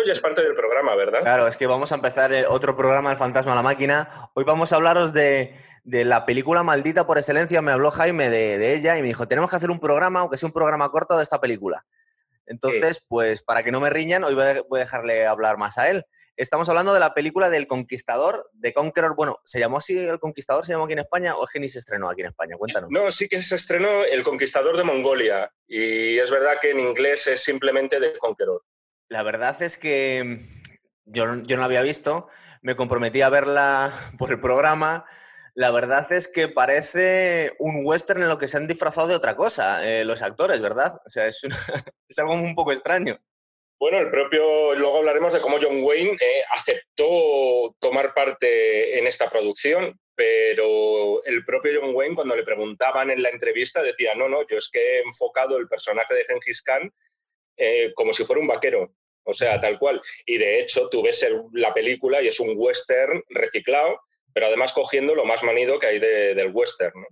esto ya es parte del programa, ¿verdad? Claro, es que vamos a empezar eh, otro programa, El Fantasma a la Máquina. Hoy vamos a hablaros de, la película maldita por excelencia. Me habló Jaime de, ella y me dijo, tenemos que hacer un programa, aunque sea un programa corto, de esta película. Entonces, pues para que no me riñan, hoy voy a, dejarle hablar más a él. Estamos hablando de la película del Conquistador, de Conqueror. Bueno, ¿se llamó así El Conquistador? ¿Se llamó aquí en España o es que ni se estrenó aquí en España? Cuéntanos. No, sí que se estrenó El Conquistador de Mongolia. Y es verdad que en inglés es simplemente The Conqueror. La verdad es que yo, yo no la había visto, me comprometí a verla por el programa. La verdad es que parece un western en lo que se han disfrazado de otra cosa eh, los actores, ¿verdad? O sea, es, es, algo un poco extraño. Bueno, el propio, luego hablaremos de cómo John Wayne eh, aceptó tomar parte en esta producción, pero el propio John Wayne, cuando le preguntaban en la entrevista, decía, no, no, yo es que he enfocado el personaje de Gengis Khan eh, como si fuera un vaquero. O sea, tal cual. Y de hecho, tú ves la película y es un western reciclado, pero además cogiendo lo más manido que hay del western.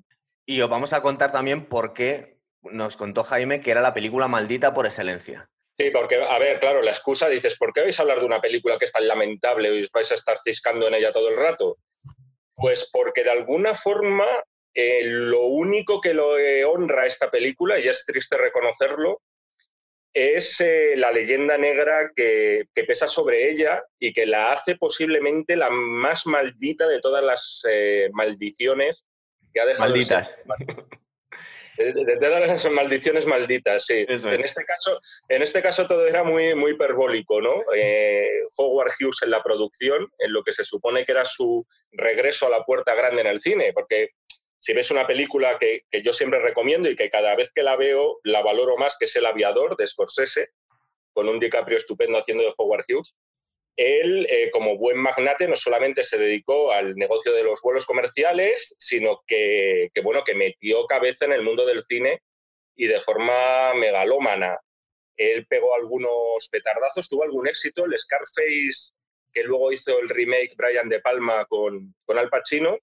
Y os vamos a contar también por qué nos contó Jaime que era la película maldita por excelencia. Sí, porque, a ver, claro, la excusa dices, ¿por qué vais a hablar de una película que es tan lamentable y os vais a estar ciscando en ella todo el rato? Pues porque de alguna forma eh, lo único que lo honra esta película, y es triste reconocerlo, es eh, la leyenda negra que, pesa sobre ella y que la hace posiblemente la más maldita de todas las eh, maldiciones que ha dejado. Malditas. De, todas las maldiciones malditas, sí. en, este caso, en este caso todo era muy, muy hiperbólico, ¿no? Eh, Howard Hughes en la producción, en lo que se supone que era su regreso a la puerta grande en el cine, porque si ves una película que, yo siempre recomiendo y que cada vez que la veo la valoro más, que es El aviador de Scorsese, con un DiCaprio estupendo haciendo de Howard Hughes, él, eh, como buen magnate, no solamente se dedicó al negocio de los vuelos comerciales, sino que, bueno, que metió cabeza en el mundo del cine y de forma megalómana. Él pegó algunos petardazos, tuvo algún éxito, el Scarface, que luego hizo el remake Brian De Palma con, con Al Pacino,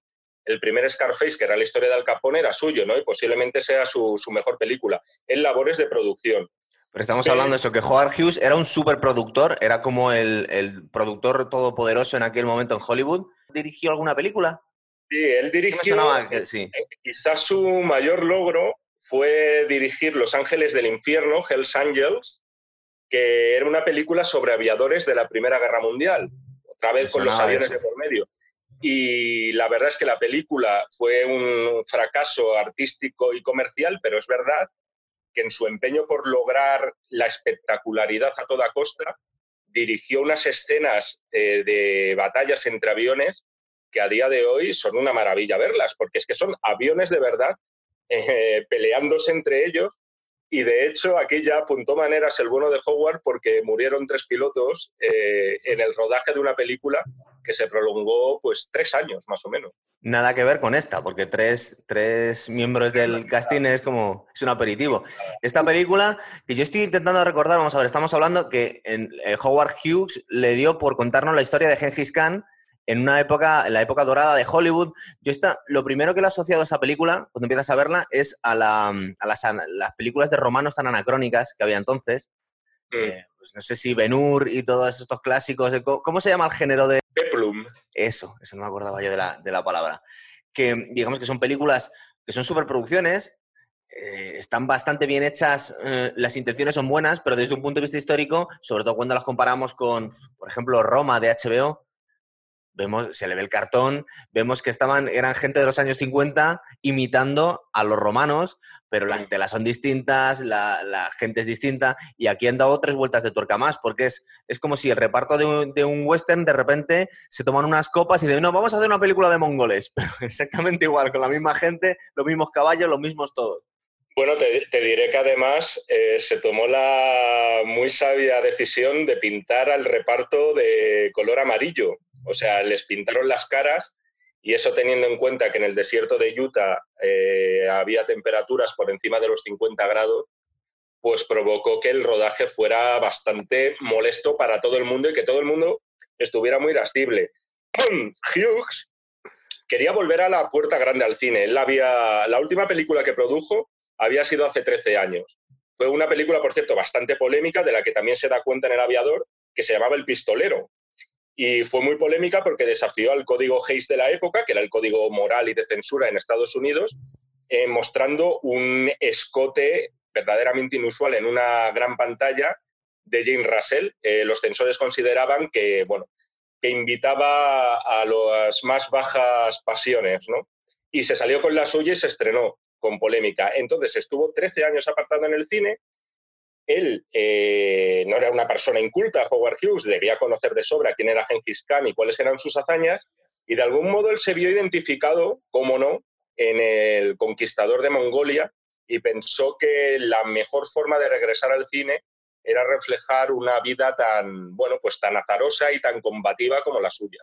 el primer Scarface, que era la historia de Al Capone, era suyo, ¿no? Y posiblemente sea su, mejor película, en labores de producción. Pero estamos hablando de eso, que Howard Hughes era un superproductor, era como el, productor todopoderoso en aquel momento en Hollywood. ¿Dirigió alguna película? Sí, él dirigió. sí. Eh, quizás su mayor logro fue dirigir Los Ángeles del Infierno, Hells Angels, que era una película sobre aviadores de la Primera Guerra Mundial, otra vez con los aviones de por medio. Y la verdad es que la película fue un fracaso artístico y comercial, pero es verdad que en su empeño por lograr la espectacularidad a toda costa, dirigió unas escenas eh, de batallas entre aviones que a día de hoy son una maravilla verlas, porque es que son aviones de verdad eh, peleándose entre ellos. Y de hecho, aquí ya apuntó maneras el bueno de Howard porque murieron tres pilotos eh, en el rodaje de una película que se prolongó pues tres años más o menos. Nada que ver con esta, porque tres, tres miembros del casting es como, es un aperitivo. Esta película, que yo estoy intentando recordar, vamos a ver, estamos hablando que en, eh, Howard Hughes le dio por contarnos la historia de Gengis Khan en una época, en la época dorada de Hollywood. Yo está, lo primero que le he asociado a esa película, cuando empiezas a verla, es a, la, a las, las, películas de romanos tan anacrónicas que había entonces. Mm. Eh, pues no sé si Benur y todos estos clásicos. ¿Cómo se llama el género de, Peplum. Eso, eso no me acordaba yo de la, de la palabra. Que digamos que son películas que son superproducciones, eh, están bastante bien hechas, eh, las intenciones son buenas, pero desde un punto de vista histórico, sobre todo cuando las comparamos con, por ejemplo, Roma de HBO, vemos, se le ve el cartón, vemos que estaban, eran gente de los años 50 imitando a los romanos, pero las telas son distintas, la, gente es distinta, y aquí han dado tres vueltas de tuerca más, porque es, es como si el reparto de un, de un western de repente se toman unas copas y dicen, no, vamos a hacer una película de mongoles, pero exactamente igual, con la misma gente, los mismos caballos, los mismos todos. Bueno, te, diré que además eh, se tomó la muy sabia decisión de pintar al reparto de color amarillo, o sea, les pintaron las caras y eso teniendo en cuenta que en el desierto de Utah eh, había temperaturas por encima de los 50 grados, pues provocó que el rodaje fuera bastante molesto para todo el mundo y que todo el mundo estuviera muy irascible. Hughes quería volver a la puerta grande al cine. Él había, la última película que produjo había sido hace 13 años. Fue una película, por cierto, bastante polémica, de la que también se da cuenta en El Aviador, que se llamaba El Pistolero. Y fue muy polémica porque desafió al código Hayes de la época, que era el código moral y de censura en Estados Unidos, eh, mostrando un escote verdaderamente inusual en una gran pantalla de Jane Russell. Eh, los censores consideraban que, bueno, que invitaba a las más bajas pasiones, ¿no? Y se salió con la suya y se estrenó con polémica. Entonces estuvo 13 años apartado en el cine. Él eh, no era una persona inculta, Howard Hughes, debía conocer de sobra quién era Genghis Khan y cuáles eran sus hazañas, y de algún modo él se vio identificado, cómo no, en el conquistador de Mongolia y pensó que la mejor forma de regresar al cine era reflejar una vida tan, bueno, pues tan azarosa y tan combativa como la suya.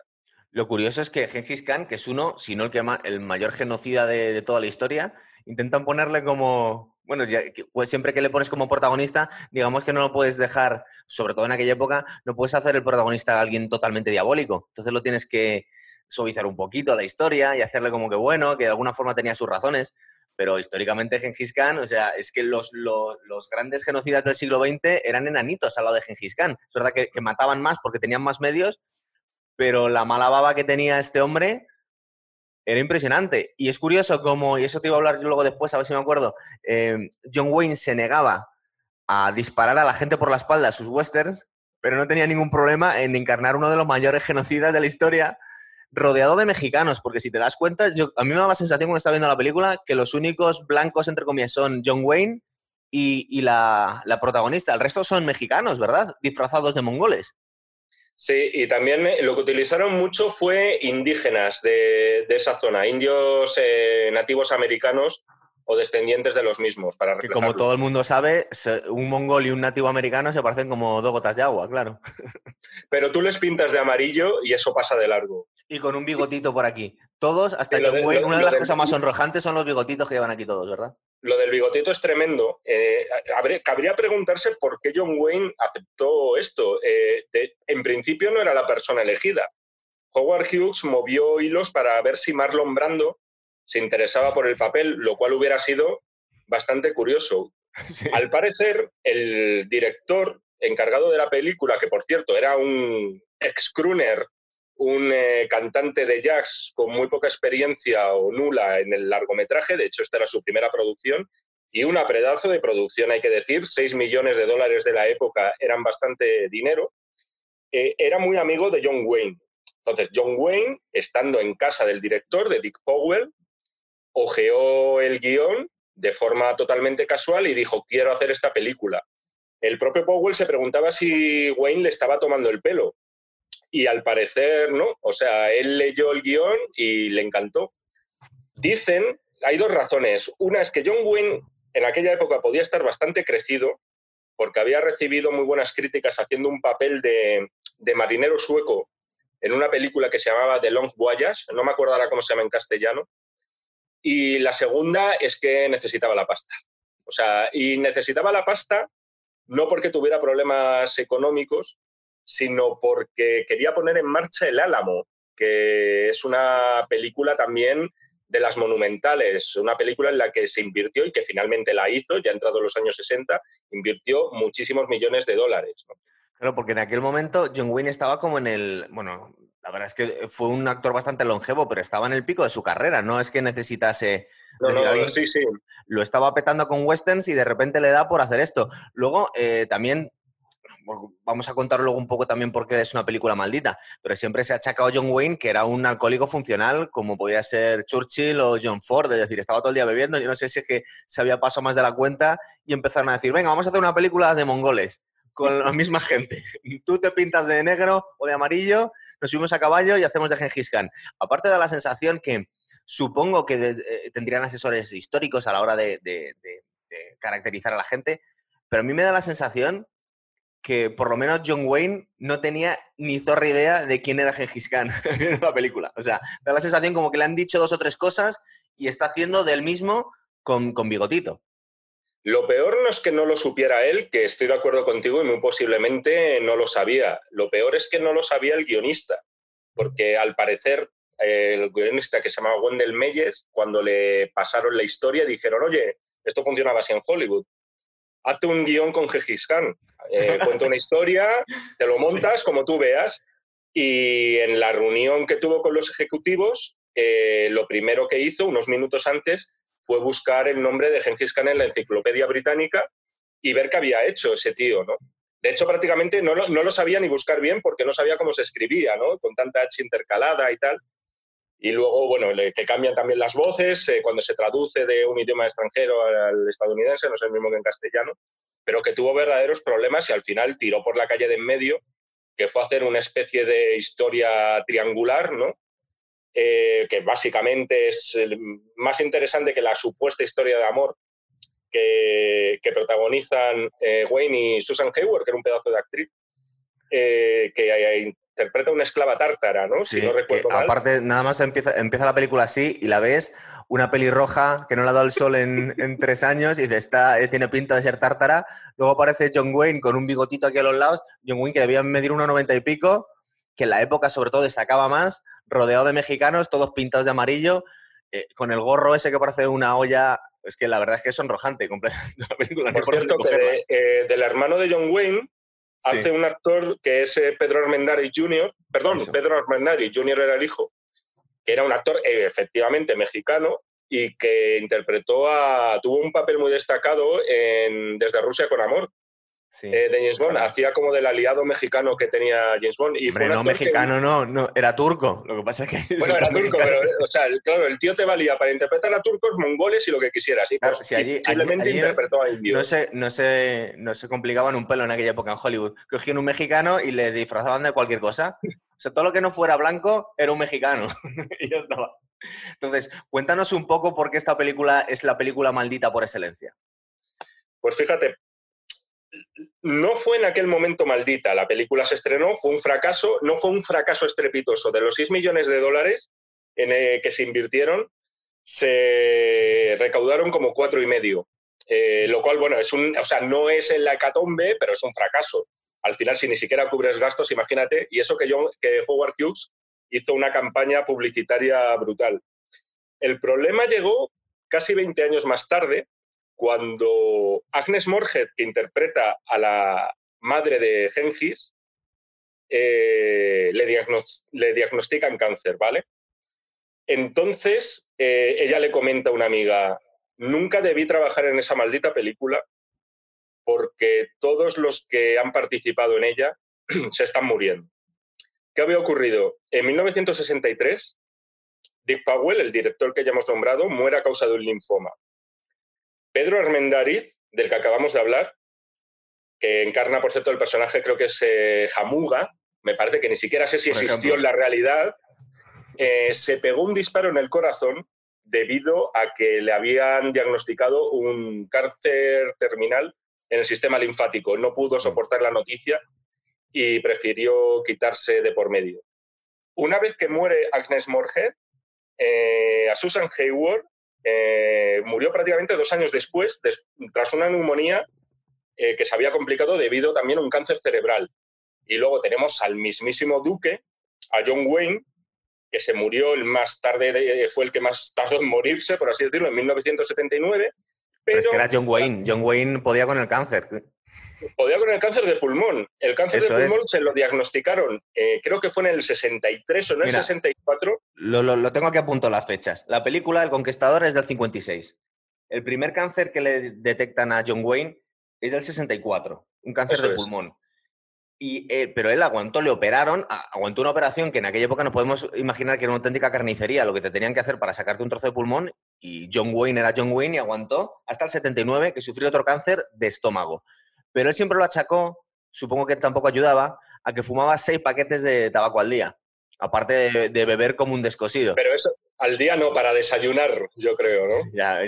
Lo curioso es que Genghis Khan, que es uno, si no el, que el mayor genocida de, toda la historia, intentan ponerle como, bueno, pues siempre que le pones como protagonista, digamos que no lo puedes dejar, sobre todo en aquella época, no puedes hacer el protagonista a alguien totalmente diabólico. Entonces lo tienes que suavizar un poquito la historia y hacerle como que bueno, que de alguna forma tenía sus razones pero históricamente Gengis Khan, o sea, es que los, los, grandes genocidas del siglo XX eran enanitos al lado de Gengis Khan. Es verdad que, mataban más porque tenían más medios, pero la mala baba que tenía este hombre era impresionante. Y es curioso como, y eso te iba a hablar luego después, a ver si me acuerdo, eh, John Wayne se negaba a disparar a la gente por la espalda sus westerns, pero no tenía ningún problema en encarnar uno de los mayores genocidas de la historia rodeado de mexicanos, porque si te das cuenta, yo, a mí me da la sensación cuando estaba viendo la película que los únicos blancos, entre comillas, son John Wayne y, la, protagonista. El resto son mexicanos, ¿verdad? Disfrazados de mongoles. Sí, y también eh, lo que utilizaron mucho fue indígenas de, esa zona, indios eh, nativos americanos o descendientes de los mismos. Para que como todo el mundo sabe, un mongol y un nativo americano se parecen como dos gotas de agua, claro. Pero tú les pintas de amarillo y eso pasa de largo. Y con un bigotito por aquí. Todos, hasta que una de las cosas más sonrojantes son los bigotitos que llevan aquí todos, ¿verdad? Lo del bigotito es tremendo. Eh, cabría preguntarse por qué John Wayne aceptó esto. Eh, en principio no era la persona elegida. Howard Hughes movió hilos para ver si Marlon Brando se interesaba por el papel, lo cual hubiera sido bastante curioso. Al parecer, el director encargado de la película, que por cierto era un ex-crooner, un eh, cantante de jazz con muy poca experiencia o nula en el largometraje, de hecho esta era su primera producción, y una pedazo de producción, hay que decir, 6 millones de dólares de la época eran bastante dinero, eh, era muy amigo de John Wayne. Entonces, John Wayne, estando en casa del director, de Dick Powell, ojeó el guion de forma totalmente casual y dijo, quiero hacer esta película. El propio Powell se preguntaba si Wayne le estaba tomando el pelo. Y al parecer no. O sea, él leyó el guion y le encantó. Dicen, hay dos razones. Una es que John Wayne en aquella época podía estar bastante crecido porque había recibido muy buenas críticas haciendo un papel de, marinero sueco en una película que se llamaba The Long Voyage, no me acuerdo cómo se llama en castellano, y la segunda es que necesitaba la pasta. O sea, y necesitaba la pasta no porque tuviera problemas económicos, sino porque quería poner en marcha El Álamo, que es una película también de las monumentales, una película en la que se invirtió y que finalmente la hizo, ya entrado en los años 60, invirtió muchísimos millones de dólares. Claro, porque en aquel momento John Wayne estaba como en el, bueno, la verdad es que fue un actor bastante longevo, pero estaba en el pico de su carrera. No es que necesitase. No, no, sí, sí. Lo estaba petando con westerns y de repente le da por hacer esto. Luego, eh, también. Vamos a contar luego un poco también por qué es una película maldita, pero siempre se ha achacado a John Wayne que era un alcohólico funcional, como podía ser Churchill o John Ford, es decir, estaba todo el día bebiendo. Yo no sé si es que se había pasado más de la cuenta y empezaron a decir, venga, vamos a hacer una película de mongoles con la misma gente. Tú te pintas de negro o de amarillo nos subimos a caballo y hacemos de Gengis Khan. Aparte de la sensación que supongo que eh, tendrían asesores históricos a la hora de, caracterizar a la gente, pero a mí me da la sensación que por lo menos John Wayne no tenía ni zorra idea de quién era Gengis en la película. O sea, da la sensación como que le han dicho dos o tres cosas y está haciendo del mismo con, con bigotito. Lo peor no es que no lo supiera él, que estoy de acuerdo contigo y muy posiblemente no lo sabía. Lo peor es que no lo sabía el guionista, porque al parecer el guionista que se llamaba Wendell Meyers, cuando le pasaron la historia, dijeron, oye, esto funcionaba así en Hollywood. hazte un guion con Gengis. Eh, cuenta una historia, te lo montas como tú veas. Y en la reunión que tuvo con los ejecutivos, eh, lo primero que hizo, unos minutos antes, fue buscar el nombre de Gengis Khan en la enciclopedia británica y ver qué había hecho ese tío, ¿no? De hecho, prácticamente no lo, no lo sabía ni buscar bien porque no sabía cómo se escribía, ¿no? Con tanta H intercalada y tal. Y luego, bueno, que cambian también las voces eh, cuando se traduce de un idioma extranjero al estadounidense, no es el mismo que en castellano, pero que tuvo verdaderos problemas y al final tiró por la calle de en medio, que fue hacer una especie de historia triangular, ¿no? Eh, que básicamente es más interesante que la supuesta historia de amor que, protagonizan eh, Wayne y Susan Hayward, que era un pedazo de actriz, que interpreta una esclava tártara, ¿no? si no recuerdo mal. Aparte, nada más empieza, empieza la película así y la ves, una pelirroja que no le ha dado el sol en, tres años y dice, está, eh, tiene pinta de ser tártara. Luego aparece John Wayne con un bigotito aquí a los lados, John Wayne que debía medir 1,90 y pico, que en la época sobre todo destacaba más, rodeado de mexicanos, todos pintados de amarillo, eh, con el gorro ese que parece una olla es que la verdad es que es sonrojante completamente la película. Por cierto, que eh, del hermano de John Wayne hace un actor que es eh, Pedro Armendáriz Jr., perdón, Pedro Armendáriz Jr. era el hijo, que era un actor eh, efectivamente mexicano y que interpretó a, tuvo un papel muy destacado en Desde Rusia con Amor, eh, de James Bond. Hacía como del aliado mexicano que tenía James Bond. Y no mexicano, no, no, era turco. Lo que pasa es que. Bueno, era turco, pero, o sea, claro, el tío te valía para interpretar a turcos, mongoles y lo que quisieras. Y pues, simplemente interpretó a indios. No se, no, se, no se complicaban un pelo en aquella época en Hollywood. Cogían un mexicano y le disfrazaban de cualquier cosa. O sea, todo lo que no fuera blanco era un mexicano. y ya estaba. Entonces, cuéntanos un poco por qué esta película es la película maldita por excelencia. Pues fíjate, no fue en aquel momento maldita. La película se estrenó, fue un fracaso, no fue un fracaso estrepitoso. De los 6 millones de dólares en, eh, que se invirtieron, se recaudaron como cuatro y medio. Eh, lo cual, bueno, es un, o sea, no es en la hecatombe, pero es un fracaso. Al final, si ni siquiera cubres gastos, imagínate, y eso que, yo, que Howard Hughes hizo una campaña publicitaria brutal. El problema llegó casi 20 años más tarde, cuando Agnes Morhead, que interpreta a la madre de Gengis, eh, le, diagnostican cáncer, ¿vale? Entonces, eh, ella le comenta a una amiga, nunca debí trabajar en esa maldita película porque todos los que han participado en ella se están muriendo. ¿Qué había ocurrido? En 1963, Dick Powell, el director que ya hemos nombrado, muere a causa de un linfoma. Pedro Armendáriz, del que acabamos de hablar, que encarna, por cierto, el personaje, creo que es eh, Jamuga, me parece que ni siquiera sé si existió en la realidad, eh, se pegó un disparo en el corazón debido a que le habían diagnosticado un cáncer terminal en el sistema linfático. No pudo soportar la noticia y prefirió quitarse de por medio. Una vez que muere Agnes Morhead, eh, a Susan Hayward eh, murió prácticamente dos años después, tras una neumonía eh, que se había complicado debido también a un cáncer cerebral. Y luego tenemos al mismísimo Duque, a John Wayne, que se murió el más tarde, fue el que más tardó en morirse, por así decirlo, en 1979. Pero, es que era John Wayne. John Wayne podía con el cáncer. Podía con el cáncer de pulmón. El cáncer de pulmón se lo diagnosticaron, eh, creo que fue en el 63 o en el 64. Lo, lo, tengo aquí a punto las fechas. La película El Conquistador es del 56. El primer cáncer que le detectan a John Wayne es del 64, un cáncer de pulmón. Y, eh, pero él aguantó, le operaron, aguantó una operación que en aquella época no podemos imaginar que era una auténtica carnicería, lo que te tenían que hacer para sacarte un trozo de pulmón, y John Wayne era John Wayne y aguantó hasta el 79, que sufrió otro cáncer de estómago. Pero él siempre lo achacó, supongo que tampoco ayudaba, a que fumaba seis paquetes de tabaco al día, aparte de, beber como un descosido. Pero eso al día no, para desayunar, yo creo, ¿no? Ya,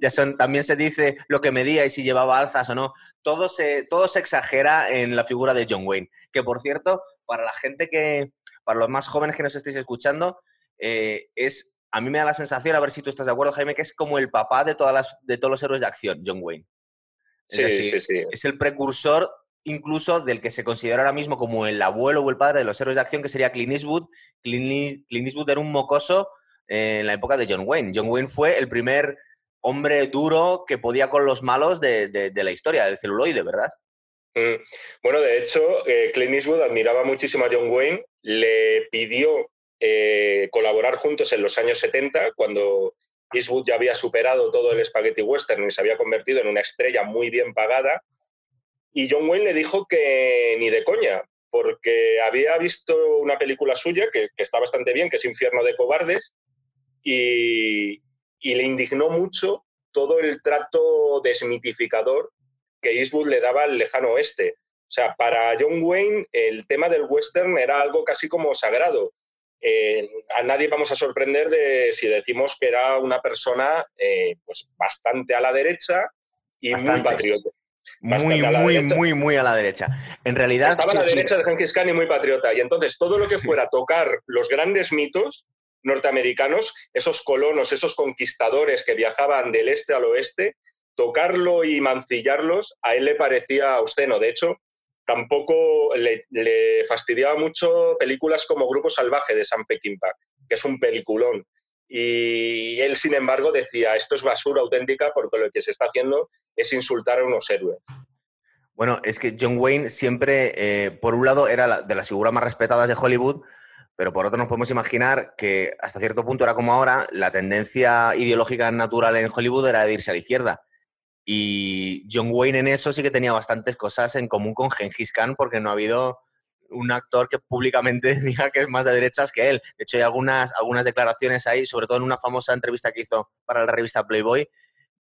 ya, son, también se dice lo que medía y si llevaba alzas o no. Todo se, todo se exagera en la figura de John Wayne. Que por cierto, para la gente que, para los más jóvenes que nos estéis escuchando, eh, es, a mí me da la sensación, a ver si tú estás de acuerdo, Jaime, que es como el papá de, todas las, de todos los héroes de acción, John Wayne. Sí, sí, sí. Es el precursor incluso del que se considera ahora mismo como el abuelo o el padre de los héroes de acción, que sería Clint Eastwood. Clint, Eastwood era un mocoso en la época de John Wayne. John Wayne fue el primer hombre duro que podía con los malos de, la historia, del celuloide, ¿verdad? Mm. Bueno, de hecho, eh, Clint Eastwood admiraba muchísimo a John Wayne, le pidió eh, colaborar juntos en los años 70, cuando Eastwood ya había superado todo el spaghetti western y se había convertido en una estrella muy bien pagada. Y John Wayne le dijo que ni de coña, porque había visto una película suya que, está bastante bien, que es Infierno de Cobardes, y, le indignó mucho todo el trato desmitificador que Eastwood le daba al lejano oeste. O sea, para John Wayne el tema del western era algo casi como sagrado. Eh, a nadie vamos a sorprender de si decimos que era una persona eh, pues bastante a la derecha y muy patriota. Muy, muy, muy, muy a la derecha. En realidad. Estaba a la derecha de Genghis Khan y muy patriota. Y entonces todo lo que fuera tocar los grandes mitos norteamericanos, esos colonos, esos conquistadores que viajaban del este al oeste, tocarlo y mancillarlos, a él le parecía obsceno. De hecho, tampoco le, fastidiaba mucho películas como Grupo Salvaje de Sam Peckinpah, que es un peliculón. Y él, sin embargo, decía, esto es basura auténtica porque lo que se está haciendo es insultar a unos héroes. Bueno, es que John Wayne siempre, eh, por un lado, era de las figuras más respetadas de Hollywood, pero por otro nos podemos imaginar que hasta cierto punto era como ahora, la tendencia ideológica natural en Hollywood era de irse a la izquierda. Y John Wayne en eso sí que tenía bastantes cosas en común con Gengis Khan porque no ha habido un actor que públicamente diga que es más de derechas que él. De hecho, hay algunas, algunas declaraciones ahí, sobre todo en una famosa entrevista que hizo para la revista Playboy,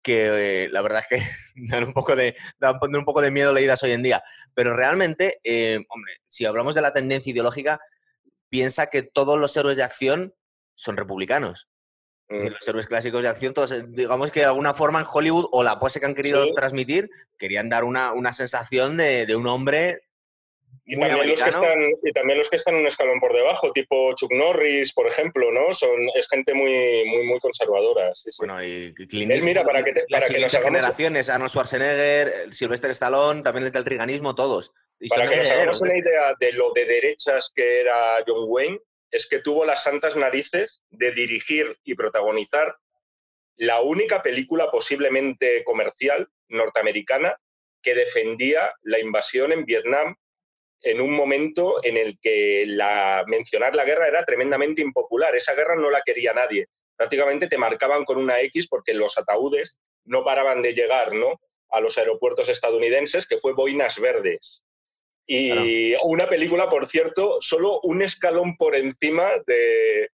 que eh, la verdad es que dan un, poco de, dan un poco de miedo leídas hoy en día. Pero realmente, eh, hombre, si hablamos de la tendencia ideológica, piensa que todos los héroes de acción son republicanos. Mm. los héroes clásicos de acción, todos, digamos que de alguna forma en Hollywood o la pose que han querido transmitir, querían dar una, una sensación de, de, un hombre y también, los que están, y también los que están un escalón por debajo, tipo Chuck Norris, por ejemplo, ¿no? Son, es gente muy, muy, muy conservadora. Bueno, y Clint mira, para que, para que nos hagamos... generaciones, Arnold Schwarzenegger, Sylvester Stallone, también el del triganismo, todos. para que nos hagamos una idea de lo de derechas que era John Wayne, es que tuvo las santas narices de dirigir y protagonizar la única película posiblemente comercial norteamericana que defendía la invasión en Vietnam en un momento en el que la, mencionar la guerra era tremendamente impopular. Esa guerra no la quería nadie. Prácticamente te marcaban con una X porque los ataúdes no paraban de llegar ¿no? a los aeropuertos estadounidenses, que fue Boinas Verdes. Y una película, por cierto, solo un escalón por encima de,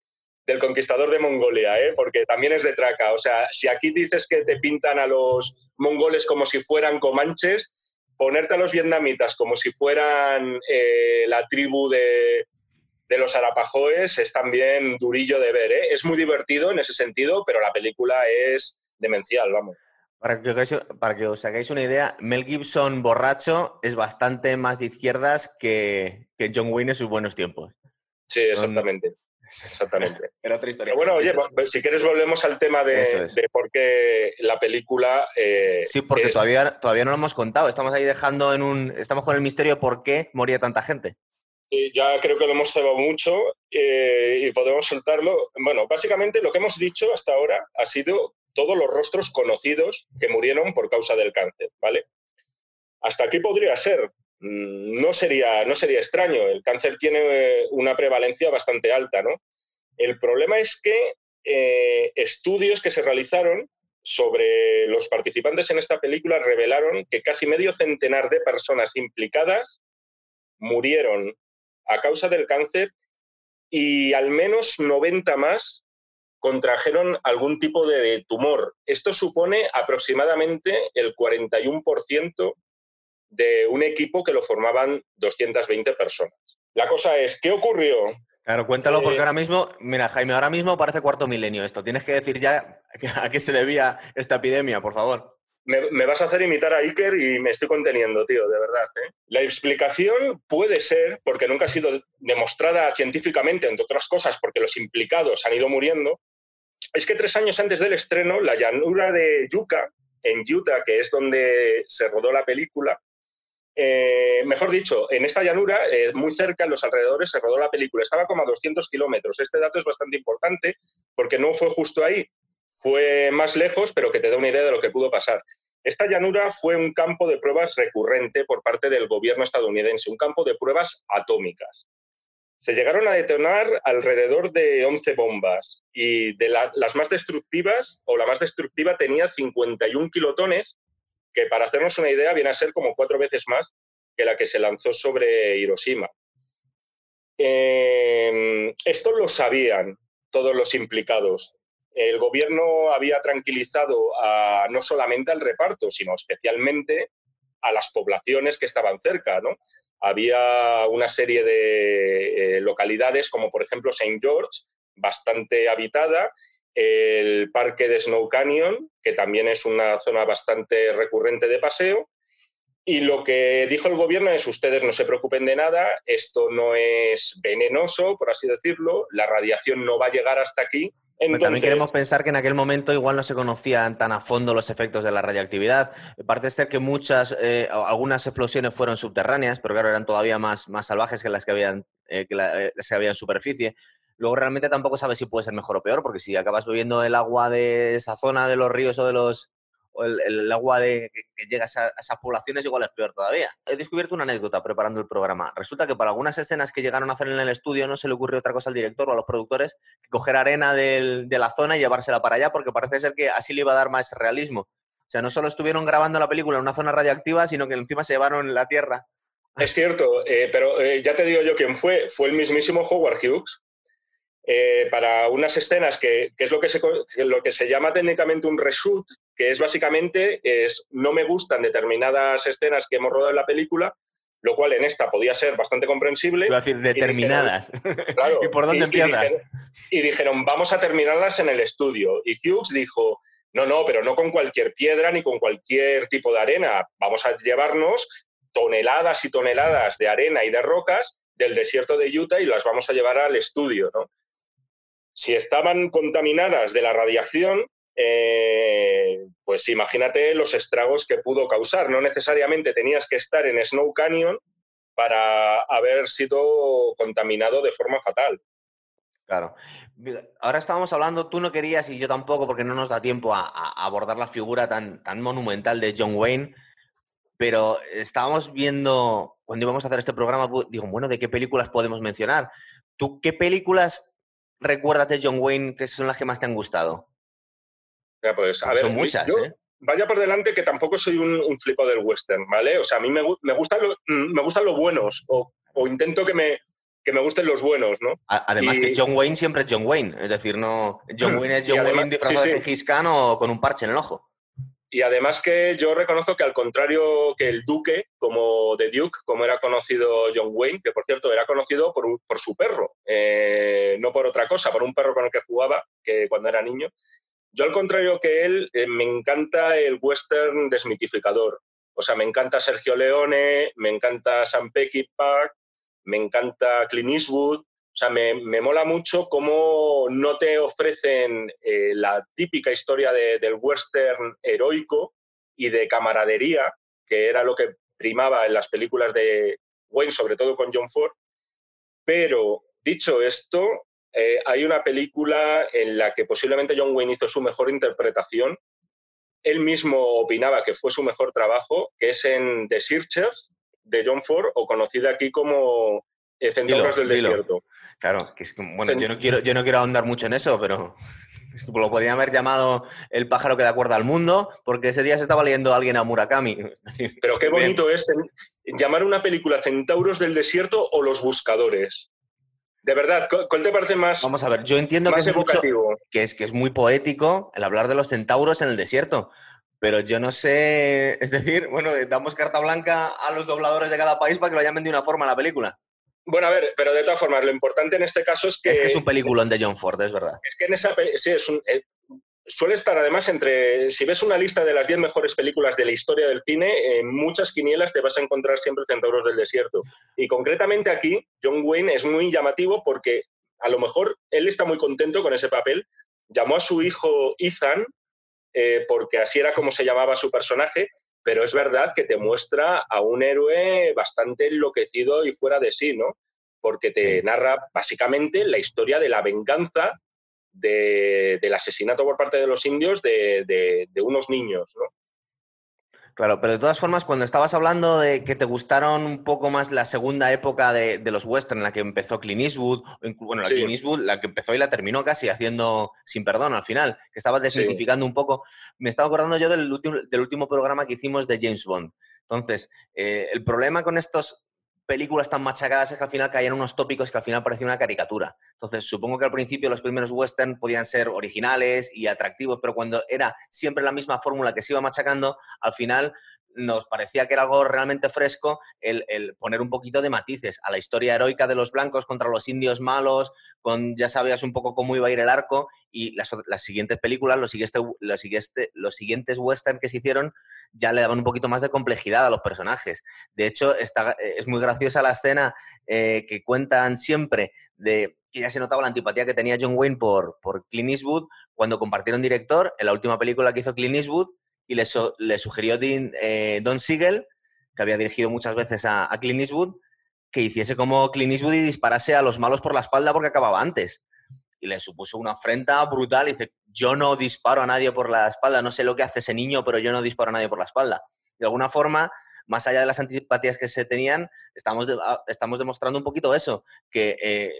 del conquistador de Mongolia, ¿eh? porque también es de traca. O sea, si aquí dices que te pintan a los mongoles como si fueran comanches, ponerte a los vietnamitas como si fueran eh, la tribu de, los arapajoes es también durillo de ver. ¿eh? Es muy divertido en ese sentido, pero la película es demencial, vamos. Para que, os, para que os hagáis una idea, Mel Gibson borracho es bastante más de izquierdas que, que John Wayne en sus buenos tiempos. Sí, exactamente. Exactamente. Era otra historia. bueno, oye, si quieres volvemos al tema de, por qué la película... Eh, sí, porque todavía, todavía no lo hemos contado. Estamos ahí dejando en un... Estamos con el misterio de por qué moría tanta gente. Sí, ya creo que lo hemos cebado mucho eh, y podemos soltarlo. Bueno, básicamente lo que hemos dicho hasta ahora ha sido todos los rostros conocidos que murieron por causa del cáncer, ¿vale? Hasta aquí podría ser, Mm, no sería, no sería extraño. El cáncer tiene eh, una prevalencia bastante alta, ¿no? El problema es que eh, estudios que se realizaron sobre los participantes en esta película revelaron que casi medio centenar de personas implicadas murieron a causa del cáncer y al menos 90 más contrajeron algún tipo de tumor. Esto supone aproximadamente el 41% de un equipo que lo formaban 220 personas. La cosa es, ¿qué ocurrió? Claro, cuéntalo porque eh, ahora mismo, mira, Jaime, ahora mismo parece cuarto milenio esto. Tienes que decir ya a qué se debía esta epidemia, por favor. Me, vas a hacer imitar a Iker y me estoy conteniendo, tío, de verdad. ¿eh? La explicación puede ser, porque nunca ha sido demostrada científicamente, entre otras cosas, porque los implicados han ido muriendo, es que tres años antes del estreno, la llanura de Yucca, en Utah, que es donde se rodó la película, eh, mejor dicho, en esta llanura, eh, muy cerca, en los alrededores, se rodó la película. Estaba como a 200 kilómetros. Este dato es bastante importante porque no fue justo ahí. fue más lejos, pero que te da una idea de lo que pudo pasar. Esta llanura fue un campo de pruebas recurrente por parte del gobierno estadounidense, un campo de pruebas atómicas. Se llegaron a detonar alrededor de 11 bombas y de las más destructivas, o la más destructiva tenía 51 kilotones, que para hacernos una idea viene a ser como cuatro veces más que la que se lanzó sobre Hiroshima. Eh, esto lo sabían todos los implicados el gobierno había tranquilizado no solamente al reparto, sino especialmente a las poblaciones que estaban cerca. ¿no? Había una serie de eh, localidades, como por ejemplo St. George, bastante habitada, el parque de Snow Canyon, que también es una zona bastante recurrente de paseo. Y lo que dijo el gobierno es, ustedes no se preocupen de nada, esto no es venenoso, por así decirlo, la radiación no va a llegar hasta aquí, también queremos pensar que en aquel momento igual no se conocían tan a fondo los efectos de la radioactividad. Parece ser que muchas, eh, algunas explosiones fueron subterráneas, pero claro, eran todavía más, más salvajes que las que habían, eh, que eh, se había en superficie. Luego realmente tampoco sabes si puede ser mejor o peor, porque si acabas bebiendo el agua de esa zona de los ríos o de los, el, agua de, que, llega a, esas poblaciones igual es peor todavía. He descubierto una anécdota preparando el programa. Resulta que para algunas escenas que llegaron a hacer en el estudio no se le ocurrió otra cosa al director o a los productores que coger arena de la zona y llevársela para allá, porque parece ser que así le iba a dar más realismo. O sea, no solo estuvieron grabando la película en una zona radioactiva, sino que encima se llevaron la tierra. Es cierto, eh, pero eh, ya te digo yo quién fue. Fue el mismísimo Howard Hughes. Eh, para unas escenas que, es lo que, se, lo que se llama técnicamente un reshoot, que es básicamente, es, no me gustan determinadas escenas que hemos rodado en la película, lo cual en esta podía ser bastante comprensible. Iba decir, determinadas. ¿Y por dónde empiezas? Y dijeron, vamos a terminarlas en el estudio. Y Hughes dijo, no, no, pero no con cualquier piedra ni con cualquier tipo de arena. Vamos a llevarnos toneladas y toneladas de arena y de rocas del desierto de Utah y las vamos a llevar al estudio, ¿no? Si estaban contaminadas de la radiación, eh, pues imagínate los estragos que pudo causar. No necesariamente tenías que estar en Snow Canyon para haber sido contaminado de forma fatal. Claro. Ahora estábamos hablando, tú no querías y yo tampoco, porque no nos da tiempo a, abordar la figura tan, tan monumental de John Wayne, pero estábamos viendo, cuando íbamos a hacer este programa, digo, bueno, ¿de qué películas podemos mencionar? ¿Tú qué películas recuerdas de John Wayne que son las que más te han gustado? Pues, a ver, son muchas, ¿eh? Vaya por delante que tampoco soy un, flipo del western, ¿vale? O sea, a mí me, me, gustan, mm, me gustan los buenos, o, intento que me, que me gusten los buenos, ¿no? Además que John Wayne siempre es John Wayne, es decir, no John Wayne es John Wayne disfrazado de o con un parche en el ojo. Y además que yo reconozco que al contrario que el Duque, como de Duke, como era conocido John Wayne, que por cierto era conocido por, por su perro, eh, no por otra cosa, por un perro con el que jugaba que cuando era niño. Yo al contrario que él, eh, me encanta el western desmitificador. O sea, me encanta Sergio Leone, me encanta Sam Peckinpah, me encanta Clint Eastwood, o sea, me, mola mucho cómo no te ofrecen eh, la típica historia del western heroico y de camaradería, que era lo que primaba en las películas de Wayne, sobre todo con John Ford. Pero dicho esto, eh, hay una película en la que posiblemente John Wayne hizo su mejor interpretación. Él mismo opinaba que fue su mejor trabajo, que es en The Searchers de John Ford, o conocida aquí como Centauros del Desierto. Claro, que es bueno, yo no quiero, yo no quiero ahondar mucho en eso, pero lo podrían haber llamado el pájaro que da cuerda al mundo, porque ese día se estaba leyendo alguien a Murakami. Pero qué bonito es llamar una película Centauros del Desierto o Los Buscadores. De verdad, ¿cuál te parece más Vamos a ver, yo entiendo que es, que es que es muy poético el hablar de los centauros en el desierto, pero yo no sé, es decir, bueno, damos carta blanca a los dobladores de cada país para que lo llamen de una forma en la película. Bueno, a ver, pero de todas formas, lo importante en este caso es que... Es que es un peliculón de John Ford, es verdad. Es que en esa... Sí, es un, eh, suele estar además entre... Si ves una lista de las 10 mejores películas de la historia del cine, en muchas quinielas te vas a encontrar siempre Centauros del Desierto. Y concretamente aquí, John Wayne es muy llamativo porque a lo mejor él está muy contento con ese papel. Llamó a su hijo Ethan, eh, porque así era como se llamaba su personaje, pero es verdad que te muestra a un héroe bastante enloquecido y fuera de sí, ¿no? Porque te narra básicamente la historia de la venganza del asesinato por parte de los indios de, unos niños, ¿no? Claro, pero de todas formas, cuando estabas hablando de que te gustaron un poco más la segunda época de, los western, en la que empezó Clint Eastwood, bueno, la Clint Eastwood, la que empezó y la terminó casi haciendo sin perdón al final, que estaba desmitificando un poco, me estaba acordando yo del último, del último programa que hicimos de James Bond. Entonces, eh, el problema con estos películas tan machacadas es que al final caían unos tópicos que al final parecía una caricatura. Entonces, supongo que al principio los primeros western podían ser originales y atractivos, pero cuando era siempre la misma fórmula que se iba machacando, al final nos parecía que era algo realmente fresco el, poner un poquito de matices a la historia heroica de los blancos contra los indios malos, con ya sabías un poco cómo iba a ir el arco, y las, siguientes películas, los siguientes, los, siguientes, los siguientes western que se hicieron, ya le daban un poquito más de complejidad a los personajes. De hecho, está, es muy graciosa la escena eh, que cuentan siempre de que ya se notaba la antipatía que tenía John Wayne por, por Clint Eastwood cuando compartieron director en la última película que hizo Clint Eastwood y le, le sugirió eh, Don Siegel, que había dirigido muchas veces a, a, Clint Eastwood, que hiciese como Clint Eastwood y disparase a los malos por la espalda porque acababa antes. Y le supuso una afrenta brutal y dice, yo no disparo a nadie por la espalda, no sé lo que hace ese niño, pero yo no disparo a nadie por la espalda. De alguna forma, más allá de las antipatías que se tenían, estamos, ah, estamos demostrando un poquito eso, que eh,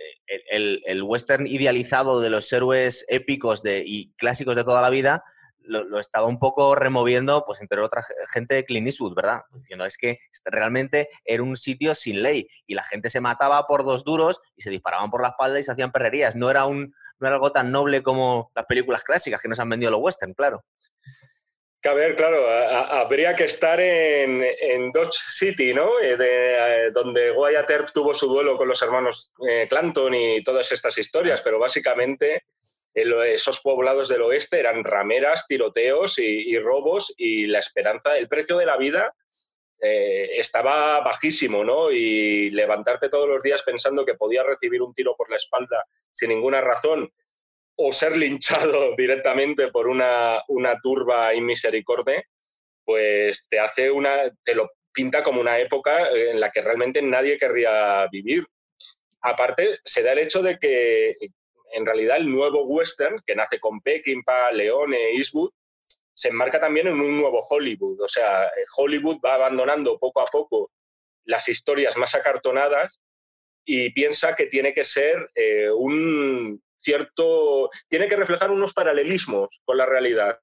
el, western idealizado de los héroes épicos y clásicos de toda la vida lo, estaba un poco removiendo, pues entre otra gente de Clint Eastwood, ¿verdad? Diciendo, es que realmente era un sitio sin ley y la gente se mataba por dos duros y se disparaban por la espalda y se hacían perrerías. No era, un, no era algo tan noble como las películas clásicas que nos han vendido los western, claro. a ver, claro, habría que estar en, Dodge City, ¿no? Eh, eh, donde Wyatt Earp tuvo su duelo con los hermanos eh, Clanton y todas estas historias, pero básicamente esos poblados del oeste eran rameras, tiroteos y, robos y la esperanza, el precio de la vida eh, estaba bajísimo, ¿no? Y levantarte todos los días pensando que podías recibir un tiro por la espalda sin ninguna razón o ser linchado directamente por una, una turba inmisericordia, pues te hace una, te lo pinta como una época en la que realmente nadie querría vivir. Aparte, se da el hecho de que en realidad el nuevo western, que nace con Peckinpah, Leone, Eastwood, se enmarca también en un nuevo Hollywood. O sea, eh, Hollywood va abandonando poco a poco las historias más acartonadas y piensa que tiene que ser eh, un cierto, tiene que reflejar unos paralelismos con la realidad.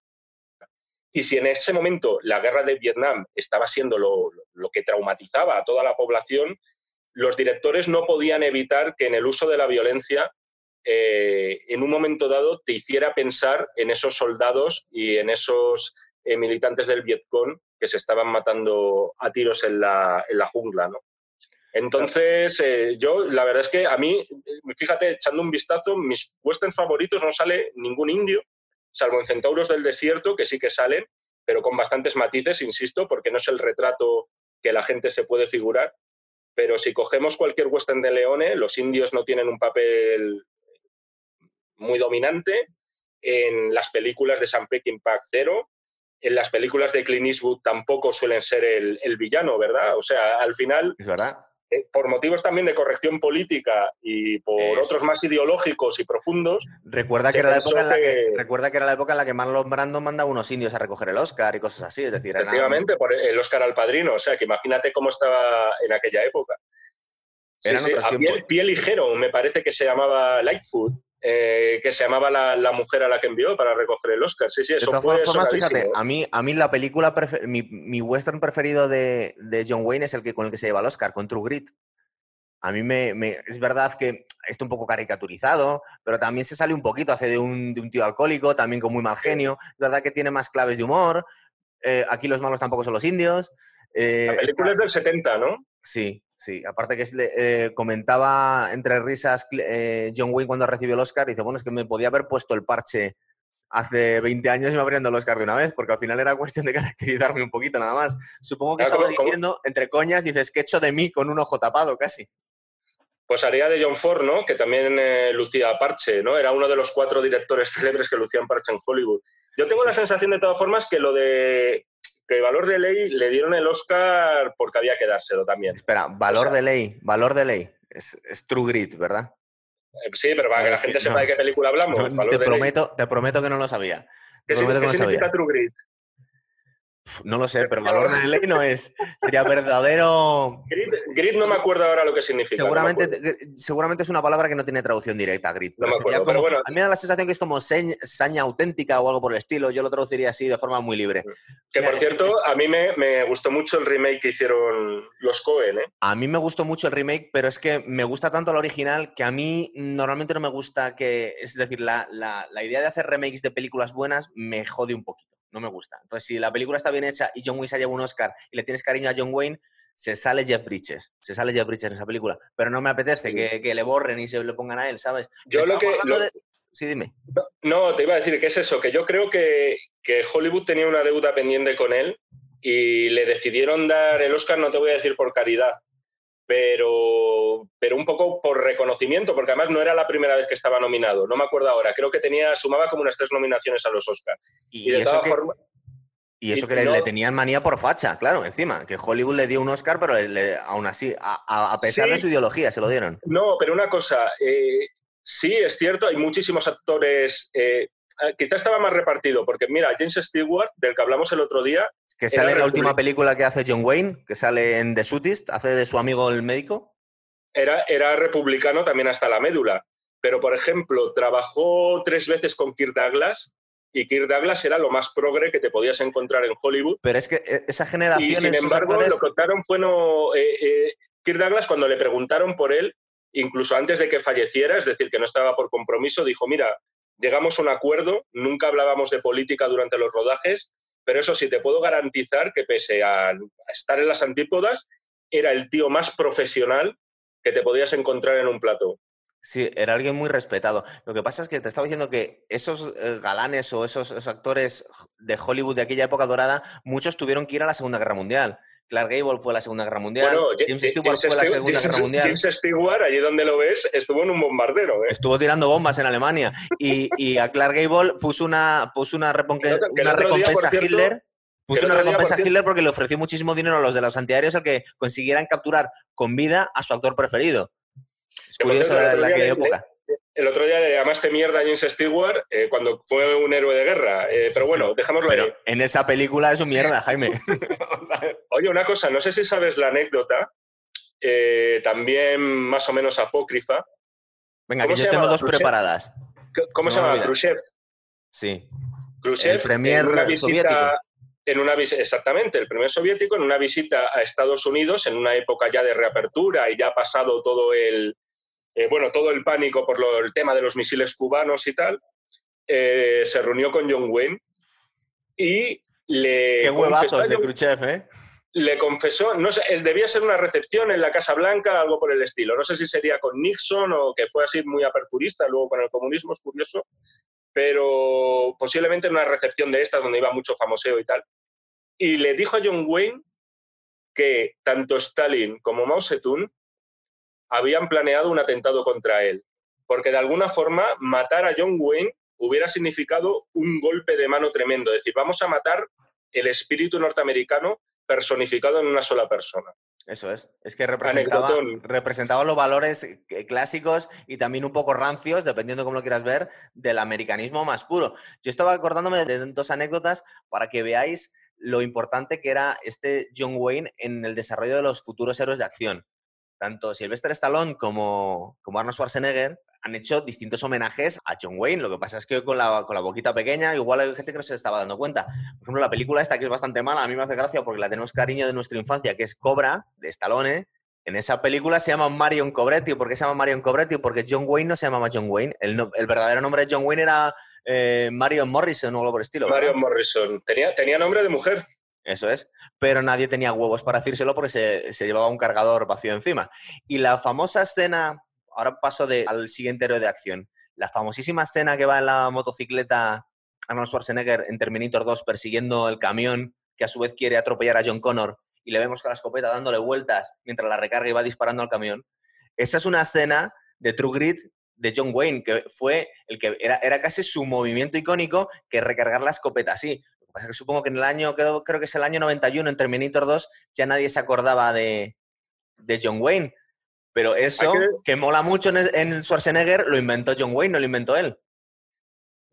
Y si en ese momento la guerra de Vietnam estaba siendo lo que traumatizaba a toda la población, los directores no podían evitar que en el uso de la violencia eh, en un momento dado te hiciera pensar en esos soldados y en esos eh, militantes del Vietcong que se estaban matando a tiros en la, jungla, ¿no? Entonces, eh, yo, la verdad es que a mí, fíjate, echando un vistazo, mis westerns favoritos no sale ningún indio, salvo en Centauros del Desierto, que sí que salen, pero con bastantes matices, insisto, porque no es el retrato que la gente se puede figurar. Pero si cogemos cualquier western de Leone, los indios no tienen un papel muy dominante. En las películas de Sam Peckinpah cero. En las películas de Clint Eastwood tampoco suelen ser el, villano, ¿verdad? O sea, al final, es verdad. Eh, por motivos también de corrección política y por otros más ideológicos y profundos. Recuerda que, era la época en la que, recuerda que era la época en la que Marlon Brando mandaba unos indios a recoger el Oscar y cosas así. Es decir, efectivamente, por el Oscar al padrino. O sea, que imagínate cómo estaba en aquella época. Sí, sí, a piel, ligero, me parece que se llamaba Lightfoot. Eh, que se llamaba la, mujer a la que envió para recoger el Oscar. Sí, sí, eso de todas formas, fíjate, a mí, a mí la película, mi, western preferido de, John Wayne es el que con el que se lleva el Oscar, con True Grit. A mí me, es verdad que está un poco caricaturizado, pero también se sale un poquito, hace de un, tío alcohólico, también con muy mal genio. Es verdad que tiene más claves de humor. Eh, aquí los malos tampoco son los indios. Eh, la película es del 70, ¿no? Sí, Sí, aparte que eh, comentaba entre risas eh, John Wayne cuando recibió el Oscar, dice, bueno, es que me podía haber puesto el parche hace 20 años y me habrían dado el Oscar de una vez, porque al final era cuestión de caracterizarme un poquito nada más. Supongo que estaba diciendo, entre coñas, dices, que hecho de mí con un ojo tapado casi. Pues haría de John Ford, ¿no? Que también eh, lucía parche, ¿no? Era uno de los cuatro directores célebres que lucían parche en Hollywood. Yo tengo la sensación de todas formas que lo de que valor de ley le dieron el Oscar porque había que dárselo también. Espera, valor de ley, valor de ley. Es, True Grit, ¿verdad? Sí, pero para que la gente sepa de qué película hablamos. te, prometo, te prometo que no lo sabía. ¿Qué, significa True Grit? No lo sé, pero valor de ley no es. Sería verdadero. Grit, no me acuerdo ahora lo que significa. Seguramente, seguramente es una palabra que no tiene traducción directa, grit. Pero, bueno. A mí me da la sensación que es como saña auténtica o algo por el estilo. Yo lo traduciría así de forma muy libre. Que por cierto, a mí me, gustó mucho el remake que hicieron los Cohen. ¿eh? A mí me gustó mucho el remake, pero es que me gusta tanto el original que a mí normalmente no me gusta que. Es decir, la, la idea de hacer remakes de películas buenas me jode un poquito no me gusta. Entonces, si la película está bien hecha y John Wayne se lleva un Oscar y le tienes cariño a John Wayne, se sale Jeff Bridges, se sale Jeff Bridges en esa película. Pero no me apetece que, le borren y se le pongan a él, ¿sabes? Yo lo que... Sí, dime. No, te iba a decir que es eso, que yo creo que, que Hollywood tenía una deuda pendiente con él y le decidieron dar el Oscar, no te voy a decir por caridad, pero, pero un poco por reconocimiento, porque además no era la primera vez que estaba nominado, no me acuerdo ahora, creo que tenía, sumaba como unas tres nominaciones a los Oscars. Y, de todas formas... Y eso que le, tenían manía por facha, claro, encima, que Hollywood le dio un Oscar, pero aún así, a, pesar de su ideología, se lo dieron. No, pero una cosa, eh, sí, es cierto, hay muchísimos actores, eh, quizá estaba más repartido, porque mira, James Stewart, del que hablamos el otro día, que sale en la última película que hace John Wayne, que sale en The Suitist, hace de su amigo el médico. Era, era republicano también hasta la médula. Pero, por ejemplo, trabajó tres veces con Kirk Douglas y Kirk Douglas era lo más progre que te podías encontrar en Hollywood. Pero es que eh, esa generación... Y sin embargo, lo que contaron fue no... Eh, eh, Kirk Douglas, cuando le preguntaron por él, incluso antes de que falleciera, es decir, que no estaba por compromiso, dijo, mira, llegamos a un acuerdo, nunca hablábamos de política durante los rodajes, pero eso sí, te puedo garantizar que pese a estar en las antípodas, era el tío más profesional que te podías encontrar en un plato. Sí, era alguien muy respetado. Lo que pasa es que te estaba diciendo que esos eh, galanes o esos, actores de Hollywood de aquella época dorada, muchos tuvieron que ir a la Segunda Guerra Mundial. Clark Gable fue a la Segunda Guerra Mundial. James Stewart fue a la Segunda Guerra Mundial. James Stewart, allí donde lo ves, estuvo en un bombardero. ¿eh? Estuvo tirando bombas en Alemania. Y, a Clark Gable puso una, puso una, recompensa a Hitler. Puso una recompensa a Hitler porque le ofreció muchísimo dinero a los de los antiaéreos a que consiguieran capturar con vida a su actor preferido. Es curioso la, la época el otro día le llamaste mierda a James Stewart eh, cuando fue un héroe de guerra. Eh, pero bueno, dejámoslo ahí. En esa película es un mierda, Jaime. Oye, una cosa, no sé si sabes la anécdota, eh, también más o menos apócrifa. Venga, que yo tengo dos preparadas. ¿Cómo se, llama? Khrushchev. Sí. Khrushchev. El premier soviético. En una, exactamente, el primer soviético en una visita a Estados Unidos en una época ya de reapertura y ya ha pasado todo el, eh, bueno, todo el pánico por el tema de los misiles cubanos y tal, eh, se reunió con John Wayne y le... Qué huevazos de Khrushchev, ¿eh? Le confesó, no sé, él debía ser una recepción en la Casa Blanca, algo por el estilo. No sé si sería con Nixon o que fue así muy aperturista, luego con el comunismo, es curioso, pero posiblemente en una recepción de esta donde iba mucho famoseo y tal. Y le dijo a John Wayne que tanto Stalin como Mao Zedong habían planeado un atentado contra él, porque de alguna forma matar a John Wayne hubiera significado un golpe de mano tremendo, es decir, vamos a matar el espíritu norteamericano personificado en una sola persona. Eso es, es que representaba, representaba, los valores eh, clásicos y también un poco rancios, dependiendo de cómo lo quieras ver, del americanismo más puro. Yo estaba acordándome de dos anécdotas para que veáis lo importante que era este John Wayne en el desarrollo de los futuros héroes de acción tanto Sylvester Stallone como, como Arnold Schwarzenegger han hecho distintos homenajes a John Wayne. Lo que pasa es que con la, con la boquita pequeña, igual hay gente que no se estaba dando cuenta. Por ejemplo, la película esta, que es bastante mala, a mí me hace gracia porque la tenemos cariño de nuestra infancia, que es Cobra, de Stallone. En esa película se llama Marion Cobretti. ¿Por qué se llama Marion Cobretti? Porque John Wayne no se llamaba John Wayne. El, verdadero nombre de John Wayne era eh, Marion Morrison o algo por el estilo. Marion Morrison. Tenía, tenía nombre de mujer. Eso es. Pero nadie tenía huevos para decírselo porque se, llevaba un cargador vacío encima. Y la famosa escena, ahora paso de, al siguiente héroe de acción, la famosísima escena que va en la motocicleta Arnold Schwarzenegger en Terminator 2 persiguiendo el camión que a su vez quiere atropellar a John Connor y le vemos con la escopeta dándole vueltas mientras la recarga y va disparando al camión. Esa es una escena de True Grit de John Wayne, que fue el que era, era casi su movimiento icónico que recargar la escopeta así supongo que en el año, creo, creo, que es el año 91, en Terminator 2, ya nadie se acordaba de, John Wayne. Pero eso, que... mola mucho en, Schwarzenegger, lo inventó John Wayne, no lo inventó él.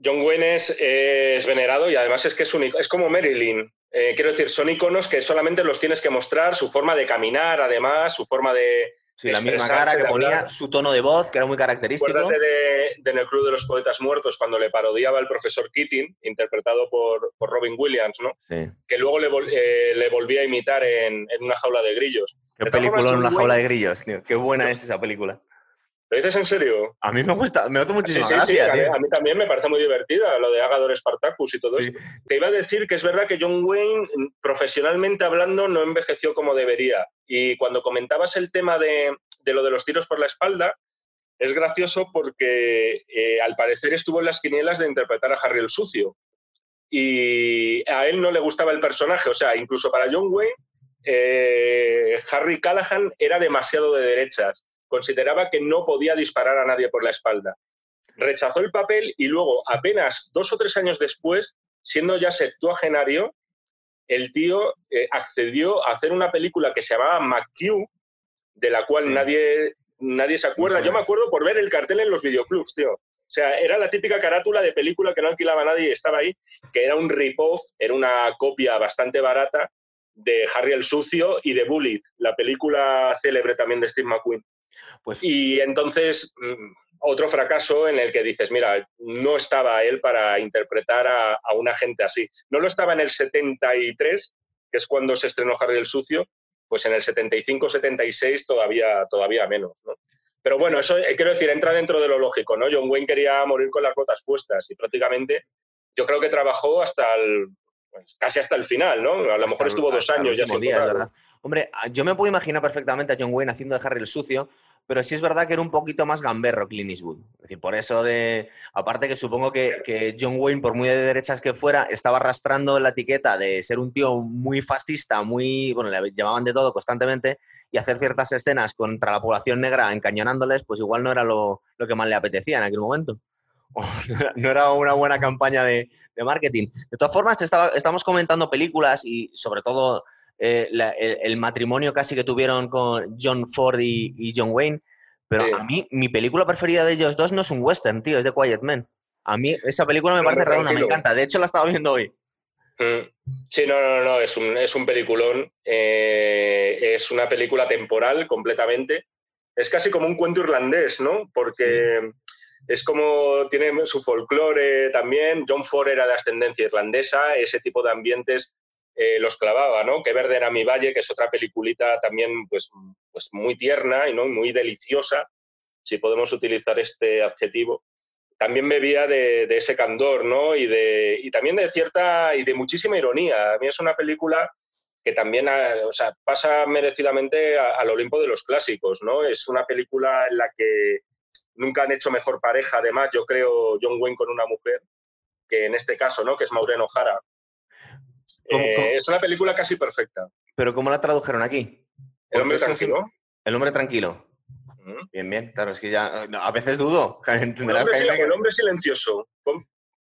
John Wayne es, venerado y además es que es, es como Marilyn. Eh, quiero decir, son iconos que solamente los tienes que mostrar, su forma de caminar, además, su forma de, Sí, la misma cara que ponía, su tono de voz, que era muy característico. Acuérdate de, de, En el Club de los Poetas Muertos, cuando le parodiaba el profesor Keating, interpretado por, por Robin Williams, ¿no? Sí. Que luego le, eh, le, volvía a imitar en, en, Una jaula de grillos. Qué película en Una jaula de grillos, tío. Qué buena es esa película. ¿Lo dices en serio? A mí me gusta, me hace muchísimo sí, sí, a, mí, también me parece muy divertida lo de Agador Spartacus y todo eso. Te iba a decir que es verdad que John Wayne, profesionalmente hablando, no envejeció como debería. Y cuando comentabas el tema de, de lo de los tiros por la espalda, es gracioso porque eh, al parecer estuvo en las quinielas de interpretar a Harry el Sucio. Y a él no le gustaba el personaje, o sea, incluso para John Wayne, eh, Harry Callahan era demasiado de derechas. Consideraba que no podía disparar a nadie por la espalda. Rechazó el papel y luego, apenas dos o tres años después, siendo ya septuagenario, el tío eh, accedió a hacer una película que se llamaba McHugh, de la cual nadie, nadie se acuerda. Yo me acuerdo por ver el cartel en los videoclubs, tío. O sea, era la típica carátula de película que no alquilaba nadie y estaba ahí, que era un rip-off, era una copia bastante barata de Harry el Sucio y de Bullet, la película célebre también de Steve McQueen. Pues... Y entonces, mm, otro fracaso en el que dices, mira, no estaba él para interpretar a, a una gente así. No lo estaba en el 73, que es cuando se estrenó Harry el Sucio, pues en el 75-76 todavía, todavía menos, ¿no? Pero bueno, eso eh, quiero decir, entra dentro de lo lógico, ¿no? John Wayne quería morir con las botas puestas y prácticamente yo creo que trabajó hasta el, pues, casi hasta el final, ¿no? A lo mejor estuvo dos años ya sin Hombre, yo me puedo imaginar perfectamente a John Wayne haciendo de Harry el sucio, pero sí es verdad que era un poquito más gamberro Clint Eastwood. Es decir, por eso de. Aparte que supongo que, John Wayne, por muy de derechas que fuera, estaba arrastrando la etiqueta de ser un tío muy fascista, muy. Bueno, le llamaban de todo constantemente, y hacer ciertas escenas contra la población negra encañonándoles, pues igual no era lo, que más le apetecía en aquel momento. no era una buena campaña de, marketing. De todas formas, estamos comentando películas y sobre todo eh, el, matrimonio casi que tuvieron con John Ford y, John Wayne. Pero a mí, mi película preferida de ellos dos no es un western, tío, es The Quiet Man. A mí esa película me parece redonda, me encanta. De hecho, la estaba viendo hoy. Mm. Sí, no, no, no, es un, es un peliculón. Eh, es una película temporal completamente. Es casi como un cuento irlandés, ¿no? Porque es como tiene su folclore también. John Ford era de ascendencia irlandesa, ese tipo de ambientes eh, los clavaba, ¿no? Que verde era mi valle, que es otra peliculita también pues, pues muy tierna y ¿no? muy deliciosa, si podemos utilizar este adjetivo. También bebía de, de ese candor, ¿no? Y, de, y también de cierta y de muchísima ironía. A mí es una película que también o sea, pasa merecidamente al Olimpo de los clásicos, ¿no? Es una película en la que nunca han hecho mejor pareja, además, yo creo, John Wayne con una mujer, que en este caso, ¿no? Que es Maureen O'Hara, eh, es una película casi perfecta. ¿Pero cómo la tradujeron aquí? El hombre tranquilo. El hombre tranquilo. Bien, bien. Claro, es que ya a veces dudo. El hombre, silencioso.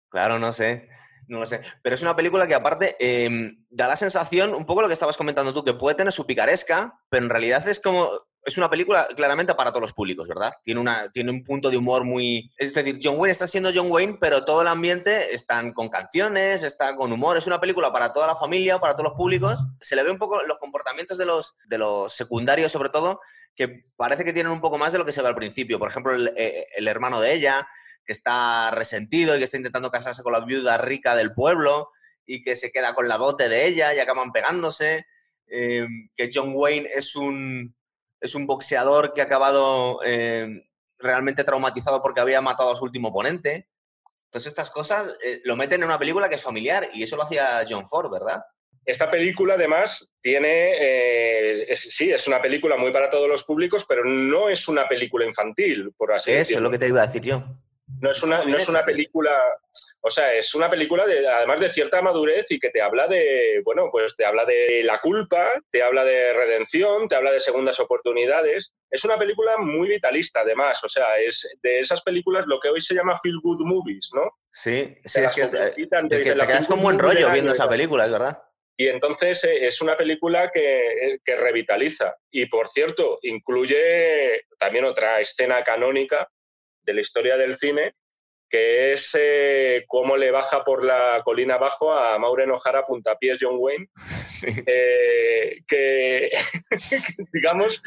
Claro, no sé. No lo sé. Pero es una película que aparte em, da la sensación, un poco lo que estabas comentando tú, que puede tener su picaresca, pero en realidad es como es una película claramente para todos los públicos, ¿verdad? Tiene, una, tiene un punto de humor muy... Es decir, John Wayne está siendo John Wayne, pero todo el ambiente está con canciones, está con humor. Es una película para toda la familia, para todos los públicos. Se le ve un poco los comportamientos de los, de los secundarios, sobre todo, que parece que tienen un poco más de lo que se ve al principio. Por ejemplo, el, eh, hermano de ella, que está resentido y que está intentando casarse con la viuda rica del pueblo y que se queda con la dote de ella y acaban pegándose. Eh, que John Wayne es un es un boxeador que ha acabado eh, realmente traumatizado porque había matado a su último oponente. Entonces estas cosas eh, lo meten en una película que es familiar y eso lo hacía John Ford, ¿verdad? Esta película además tiene, eh, sí, es una película muy para todos los públicos, pero no es una película infantil, por así decirlo. Eso es lo que te iba a decir yo. No es una, no es una película, o sea, es una película de, además de cierta madurez y que te habla de, bueno, pues te habla de la culpa, te habla de redención, te habla de segundas oportunidades. Es una película muy vitalista, además, o sea, es de esas películas lo que hoy se llama feel good movies, ¿no? Sí, sí, es que, te, te, quedas con buen rollo viendo esa película, es verdad. Y entonces eh, es una película que, que, revitaliza. Y por cierto, incluye también otra escena canónica de la historia del cine, que es eh, cómo le baja por la colina abajo a Maureen O'Hara puntapiés John Wayne, eh, que digamos,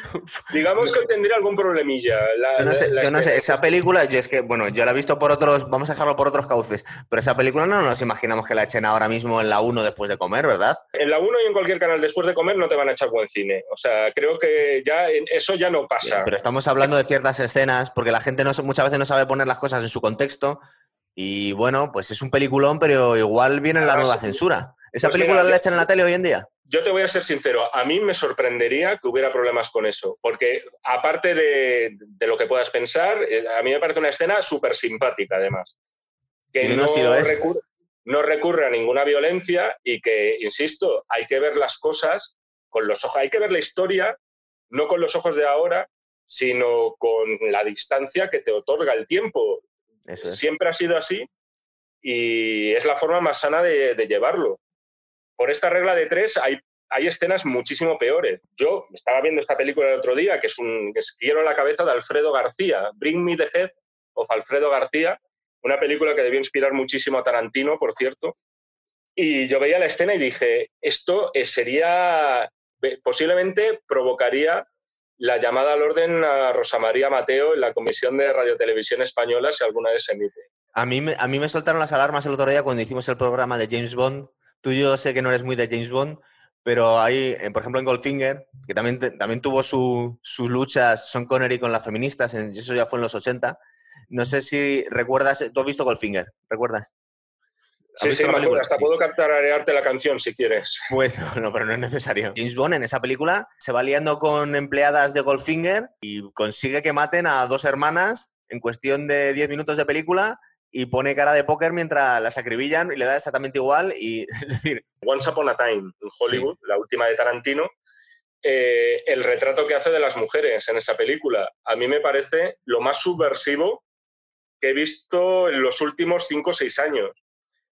digamos que tendría algún problemilla. yo no sé, yo no sé esa película, yo es que, bueno, yo la he visto por otros, vamos a dejarlo por otros cauces, pero esa película no nos imaginamos que la echen ahora mismo en la 1 después de comer, ¿verdad? En la 1 y en cualquier canal después de comer no te van a echar buen cine. O sea, creo que ya eso ya no pasa. Pero estamos hablando de ciertas escenas, porque la gente no, muchas veces no sabe poner las cosas en su contexto y bueno, pues es un peliculón, pero igual viene la nueva censura. ¿Esa pues película la echan en la tele hoy en día? Yo te voy a ser sincero, a mí me sorprendería que hubiera problemas con eso, porque aparte de, lo que puedas pensar, eh, a mí me parece una escena súper simpática además. Que no, recurre, no recurre a ninguna violencia y que, insisto, hay que ver las cosas con los ojos, hay que ver la historia no con los ojos de ahora, sino con la distancia que te otorga el tiempo. Siempre ha sido así y es la forma más sana de, llevarlo. Por esta regla de tres hay, hay, escenas muchísimo peores. Yo estaba viendo esta película el otro día, que es un que quiero la cabeza de Alfredo García, Bring Me the Head of Alfredo García, una película que debió inspirar muchísimo a Tarantino, por cierto. Y yo veía la escena y dije, esto eh, sería, posiblemente provocaría la llamada al orden a Rosa María Mateo en la Comisión de Radiotelevisión Española, si alguna vez se emite. A mí, a mí me soltaron las alarmas el otro día cuando hicimos el programa de James Bond. Tú yo sé que no eres muy de James Bond, pero hay, por ejemplo, en Goldfinger, que también, también tuvo sus luchas Sean Connery con las feministas, eso ya fue en los 80. No sé si recuerdas, tú has visto Goldfinger, ¿recuerdas? Sí, sí, hasta puedo cantararearte la canción si quieres. Pues no, pero no es necesario. James Bond en esa película se va liando con empleadas de Goldfinger y consigue que maten a dos hermanas en cuestión de 10 minutos de película y pone cara de póker mientras las acribillan y le da exactamente igual. Y, es decir... Once Upon a Time en Hollywood, la última de Tarantino, eh, el retrato que hace de las mujeres en esa película, a mí me parece lo más subversivo que he visto en los últimos 5 o 6 años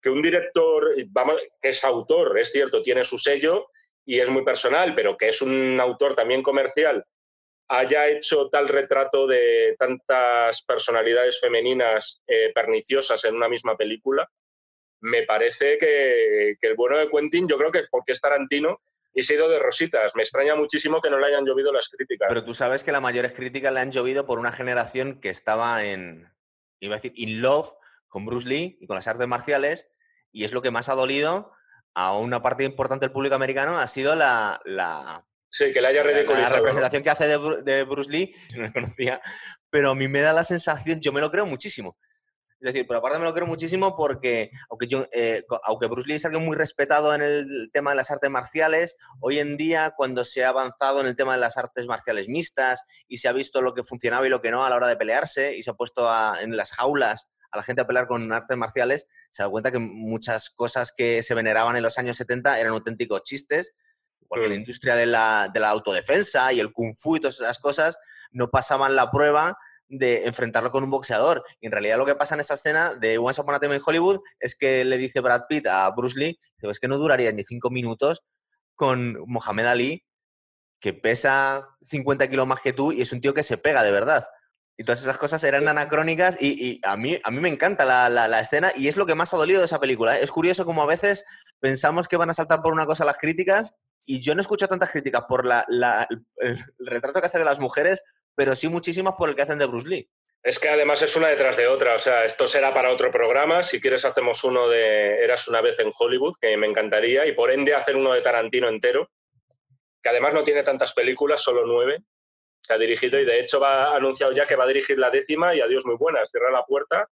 que un director, vamos, que es autor, es cierto, tiene su sello y es muy personal, pero que es un autor también comercial, haya hecho tal retrato de tantas personalidades femeninas eh, perniciosas en una misma película, me parece que, el bueno de Quentin, yo creo que es porque es Tarantino y se ha ido de rositas. Me extraña muchísimo que no le hayan llovido las críticas. Pero tú sabes que las mayores críticas le han llovido por una generación que estaba en, iba a decir, in love con Bruce Lee y con las artes marciales, y es lo que más ha dolido a una parte importante del público americano, ha sido la... la sí, que le haya ridiculizado. La, representación que hace de, Bruce Lee, no la conocía, pero a mí me da la sensación, yo me lo creo muchísimo. Es decir, por aparte me lo creo muchísimo porque, aunque, yo, eh, aunque Bruce Lee es alguien muy respetado en el tema de las artes marciales, hoy en día, cuando se ha avanzado en el tema de las artes marciales mixtas y se ha visto lo que funcionaba y lo que no a la hora de pelearse y se ha puesto en las jaulas a la gente a pelear con artes marciales, se da cuenta que muchas cosas que se veneraban en los años 70 eran auténticos chistes, porque la mm. industria de la, de la autodefensa y el kung fu y todas esas cosas no pasaban la prueba de enfrentarlo con un boxeador. Y en realidad lo que pasa en esa escena de Once Upon a Time en Hollywood es que le dice Brad Pitt a Bruce Lee, es que no duraría ni cinco minutos con Mohamed Ali, que pesa 50 kilos más que tú y es un tío que se pega de verdad. Y todas esas cosas eran anacrónicas y, a, mí, a mí me encanta la, escena y es lo que más ha dolido de esa película. ¿eh? Es curioso como a veces pensamos que van a saltar por una cosa las críticas y yo no escucho tantas críticas por la, el, retrato que hace de las mujeres, pero sí muchísimas por el que hacen de Bruce Lee. Es que además es una detrás de otra, o sea, esto será para otro programa, si quieres hacemos uno de Eras una vez en Hollywood, que me encantaría, y por ende hacer uno de Tarantino entero, que además no tiene tantas películas, solo nueve, que ha dirigido y de hecho va ha anunciado ya que va a dirigir la décima y adiós muy buenas, cierra la puerta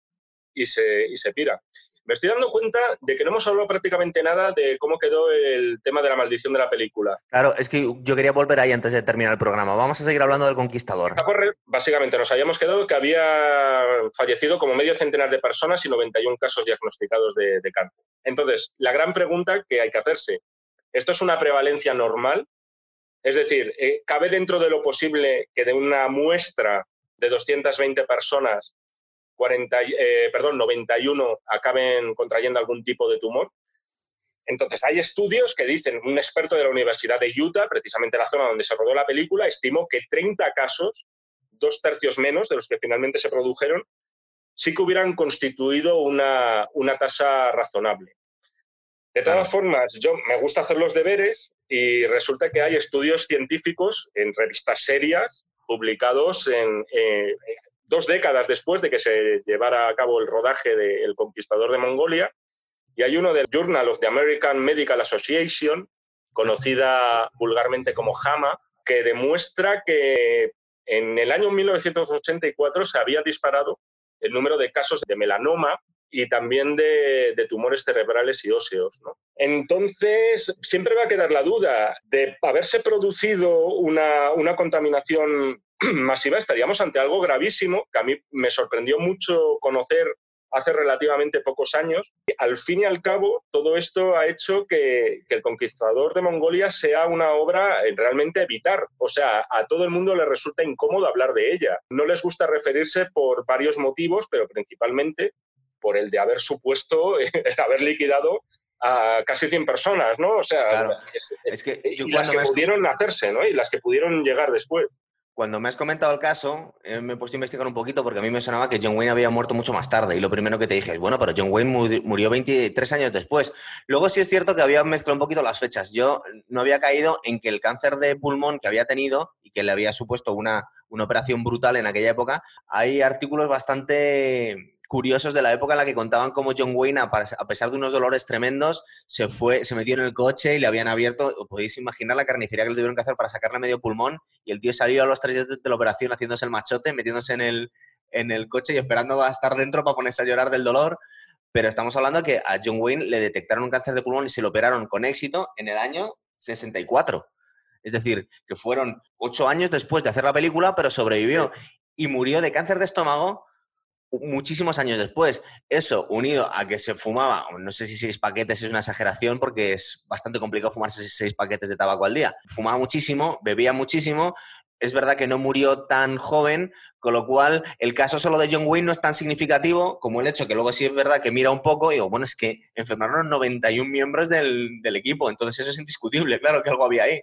y se, y se pira. Me estoy dando cuenta de que no hemos hablado prácticamente nada de cómo quedó el tema de la maldición de la película. Claro, es que yo quería volver ahí antes de terminar el programa. Vamos a seguir hablando del Conquistador. Básicamente nos habíamos quedado que había fallecido como medio centenar de personas y 91 casos diagnosticados de, de cáncer. Entonces, la gran pregunta que hay que hacerse, ¿esto es una prevalencia normal? Es decir, eh, ¿cabe dentro de lo posible que de una muestra de 220 personas, 40, eh, perdón, 91 acaben contrayendo algún tipo de tumor? Entonces, hay estudios que dicen, un experto de la Universidad de Utah, precisamente la zona donde se rodó la película, estimó que 30 casos, dos tercios menos de los que finalmente se produjeron, sí que hubieran constituido una tasa razonable. De todas formas, yo me gusta hacer los deberes y resulta que hay estudios científicos en revistas serias publicados en, eh, dos décadas después de que se llevara a cabo el rodaje de El Conquistador de Mongolia, y hay uno del Journal of the American Medical Association, conocida vulgarmente como JAMA, que demuestra que en el año 1984 se había disparado el número de casos de melanoma y también de, tumores cerebrales y óseos. Entonces, siempre va a quedar la duda de haberse producido una, una contaminación masiva, estaríamos ante algo gravísimo, que a mí me sorprendió mucho conocer hace relativamente pocos años. Al fin y al cabo, todo esto ha hecho que, El Conquistador de Mongolia sea una obra realmente evitar. O sea, a todo el mundo le resulta incómodo hablar de ella. No les gusta referirse por varios motivos, pero principalmente por el de haber supuesto, haber liquidado a casi 100 personas, ¿no? O sea, es, que y las que pudieron hacerse, ¿no? Y las que pudieron llegar después. Cuando me has comentado el caso, eh, me he puesto a investigar un poquito porque a mí me sonaba que John Wayne había muerto mucho más tarde. Y lo primero que te dije es, bueno, pero John Wayne murió 23 años después. Luego sí es cierto que había mezclado un poquito las fechas. Yo no había caído en que el cáncer de pulmón que había tenido y que le había supuesto una, una operación brutal en aquella época, hay artículos bastante curiosos de la época en la que contaban cómo John Wayne, a pesar de unos dolores tremendos, se fue, se metió en el coche y le habían abierto, podéis imaginar la carnicería que le tuvieron que hacer para sacarle medio pulmón, y el tío salió a los tres días de la operación haciéndose el machote, metiéndose en el, en el coche y esperando a estar dentro para ponerse a llorar del dolor. Pero estamos hablando de que a John Wayne le detectaron un cáncer de pulmón y se lo operaron con éxito en el año 64. Es decir, que fueron ocho años después de hacer la película, pero sobrevivió. Y murió de cáncer de estómago muchísimos años después. Eso, unido a que se fumaba, no sé si seis paquetes es una exageración porque es bastante complicado fumarse seis paquetes de tabaco al día. Fumaba muchísimo, bebía muchísimo. Es verdad que no murió tan joven, con lo cual el caso solo de John Wayne no es tan significativo como el hecho que luego sí es verdad que mira un poco y digo, bueno, es que enfermaron 91 miembros del, del equipo, entonces eso es indiscutible, claro que algo había ahí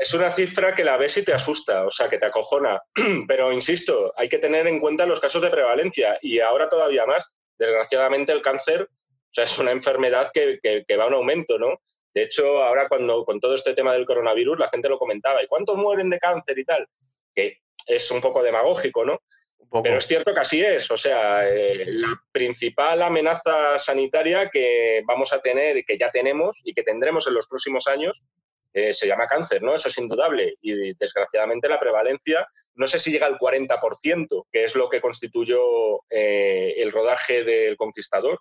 es una cifra que la ves y te asusta, o sea, que te acojona. Pero insisto, hay que tener en cuenta los casos de prevalencia y ahora todavía más. Desgraciadamente, el cáncer o sea, es una enfermedad que, que, va a un aumento, ¿no? De hecho, ahora cuando con todo este tema del coronavirus, la gente lo comentaba, ¿y cuántos mueren de cáncer y tal? Que es un poco demagógico, ¿no? Pero es cierto que así es. O sea, eh, la principal amenaza sanitaria que vamos a tener y que ya tenemos y que tendremos en los próximos años eh, se llama cáncer, ¿no? Eso es indudable. Y desgraciadamente la prevalencia, no sé si llega al 40%, que es lo que constituyó eh, el rodaje del Conquistador,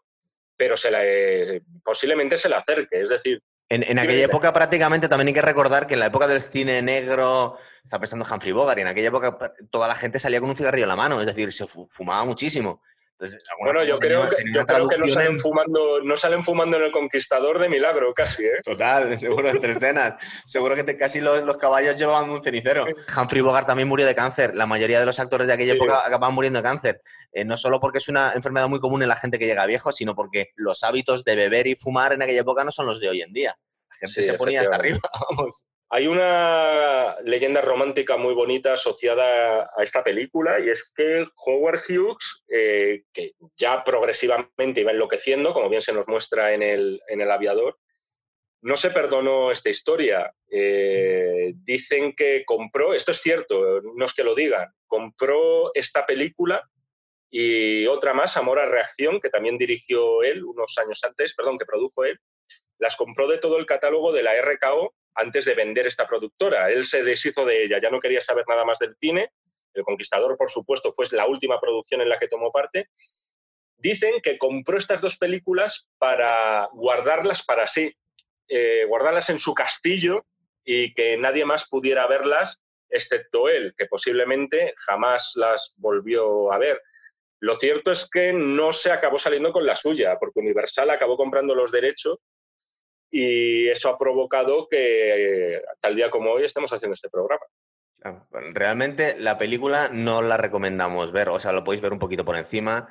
pero se la, eh, posiblemente se le acerque. Es decir, en, aquella época prácticamente también hay que recordar que en la época del cine negro, está pensando Humphrey Bogart, y en aquella época toda la gente salía con un cigarrillo en la mano, es decir, se fumaba muchísimo bueno, yo creo, que, no, salen fumando, no salen fumando en el Conquistador de milagro, casi. ¿eh? Total, seguro, entre escenas. seguro que casi los, caballos llevaban un cenicero. Humphrey Bogart también murió de cáncer. La mayoría de los actores de aquella época acababan muriendo de cáncer. Eh, no solo porque es una enfermedad muy común en la gente que llega viejo, sino porque los hábitos de beber y fumar en aquella época no son los de hoy en día. La gente se ponía hasta arriba, vamos. Hay una leyenda romántica muy bonita asociada a esta película y es que Howard Hughes, eh, que ya progresivamente iba enloqueciendo, como bien se nos muestra en el, aviador, no se perdonó esta historia. Eh, dicen que compró, esto es cierto, no es que lo digan, compró esta película y otra más, Amor a Reacción, que también dirigió él unos años antes, perdón, que produjo él, las compró de todo el catálogo de la RKO antes de vender esta productora. Él se deshizo de ella, ya no quería saber nada más del cine. El Conquistador, por supuesto, fue la última producción en la que tomó parte. Dicen que compró estas dos películas para guardarlas para sí, eh, guardarlas en su castillo y que nadie más pudiera verlas excepto él, que posiblemente jamás las volvió a ver. Lo cierto es que no se acabó saliendo con la suya, porque Universal acabó comprando los derechos y eso ha provocado que tal día como hoy estemos haciendo este programa. realmente la película no la recomendamos ver, o sea, lo podéis ver un poquito por encima.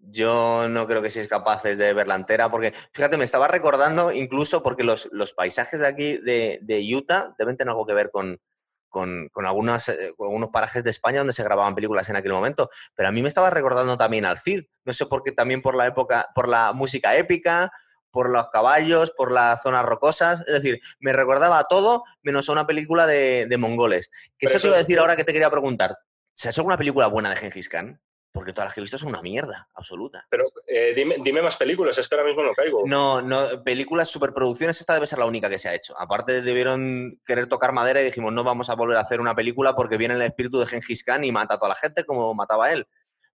yo no creo que seáis capaces de verla entera, porque fíjate, me estaba recordando incluso porque los, paisajes de aquí de, Utah deben tener algo que ver con, con, algunas, eh, con algunos parajes de España donde se grababan películas en aquel momento. Pero a mí me estaba recordando también al Cid. No sé por qué, también por la época, por la música épica, por los caballos, por las zonas rocosas. Es decir, me recordaba a todo menos a una película de, mongoles. Que eso te iba a decir ahora que te quería preguntar. ¿Se ha hecho alguna película buena de Gengis Khan? Porque todas las que he visto son una mierda, absoluta. Pero eh, dime, más películas, es que ahora mismo no caigo. No, no, películas, superproducciones, esta debe ser la única que se ha hecho. Aparte debieron querer tocar madera y dijimos, no vamos a volver a hacer una película porque viene el espíritu de Gengis Khan y mata a toda la gente como mataba él.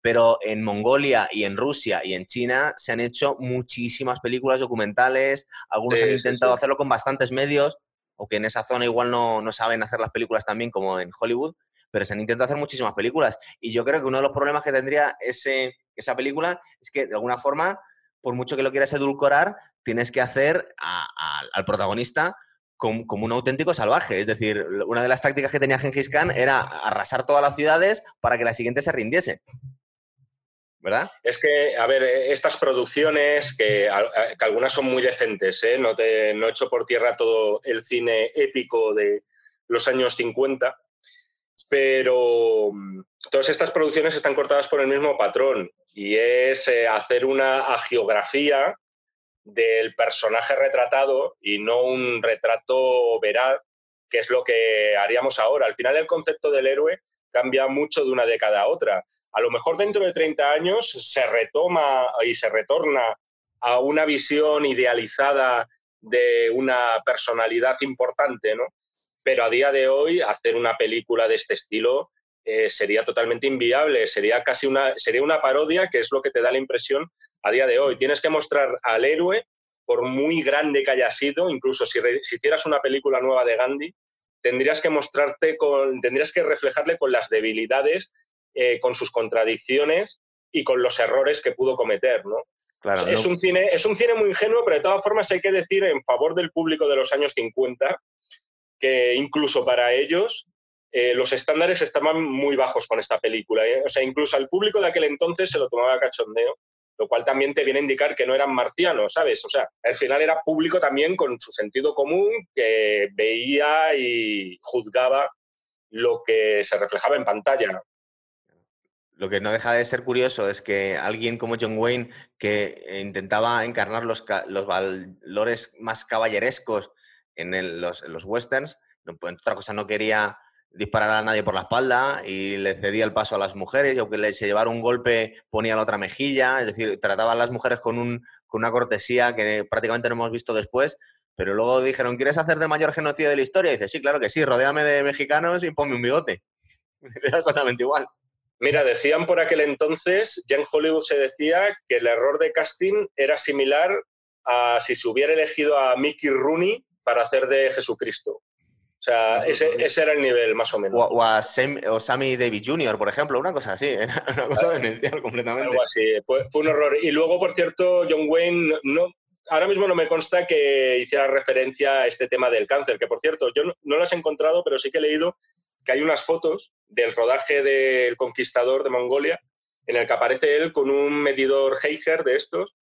Pero en Mongolia y en Rusia y en China se han hecho muchísimas películas documentales, algunos han intentado hacerlo con bastantes medios, o que en esa zona igual no, no saben hacer las películas también como en Hollywood pero se han intentado hacer muchísimas películas. Y yo creo que uno de los problemas que tendría ese, esa película es que, de alguna forma, por mucho que lo quieras edulcorar, tienes que hacer al protagonista como, un auténtico salvaje. Es decir, una de las tácticas que tenía Gengis Khan era arrasar todas las ciudades para que la siguiente se rindiese. Es que, a ver, estas producciones, que, algunas son muy decentes, ¿eh? no, te, no echo por tierra todo el cine épico de los años 50, pero mm, todas estas producciones están cortadas por el mismo patrón y es eh, hacer una agiografía del personaje retratado y no un retrato veraz, que es lo que haríamos ahora. Al final el concepto del héroe cambia mucho de una década a otra. A lo mejor dentro de 30 años se retoma y se retorna a una visión idealizada de una personalidad importante, ¿no? pero a día de hoy hacer una película de este estilo eh, sería totalmente inviable, sería casi una, sería una parodia, que es lo que te da la impresión a día de hoy. Tienes que mostrar al héroe, por muy grande que haya sido, incluso si, hicieras una película nueva de Gandhi, tendrías que mostrarte con, tendrías que reflejarle con las debilidades, eh, con sus contradicciones y con los errores que pudo cometer, ¿no? es, Un cine, es un cine muy ingenuo, pero de todas formas hay que decir en favor del público de los años 50 que incluso para ellos eh, los estándares estaban muy bajos con esta película. ¿eh? O sea, incluso al público de aquel entonces se lo tomaba cachondeo, lo cual también te viene a indicar que no eran marcianos, ¿sabes? O sea, al final era público también con su sentido común que veía y juzgaba lo que se reflejaba en pantalla. Lo que no deja de ser curioso es que alguien como John Wayne, que intentaba encarnar los, los valores más caballerescos en, los, westerns, pues, otra cosa no quería disparar a nadie por la espalda y le cedía el paso a las mujeres y aunque le se llevara un golpe ponía la otra mejilla, es decir, trataba a las mujeres con, un, con una cortesía que prácticamente no hemos visto después, pero luego dijeron, ¿quieres hacer de mayor genocidio de la historia? Y dice, sí, claro que sí, rodéame de mexicanos y ponme un bigote. Era exactamente igual. Mira, decían por aquel entonces, ya en Hollywood se decía que el error de casting era similar a si se hubiera elegido a Mickey Rooney para hacer de Jesucristo. O sea, ese, era el nivel, más o menos. O, a Sammy Davis Jr., por ejemplo, una cosa así, una cosa demencial completamente. Algo así, fue, un horror. Y luego, por cierto, John Wayne, no, ahora mismo no me consta que hiciera referencia a este tema del cáncer, que por cierto, yo no, no las he encontrado, pero sí que he leído que hay unas fotos del rodaje del Conquistador de Mongolia, en el que aparece él con un medidor Heiger de estos,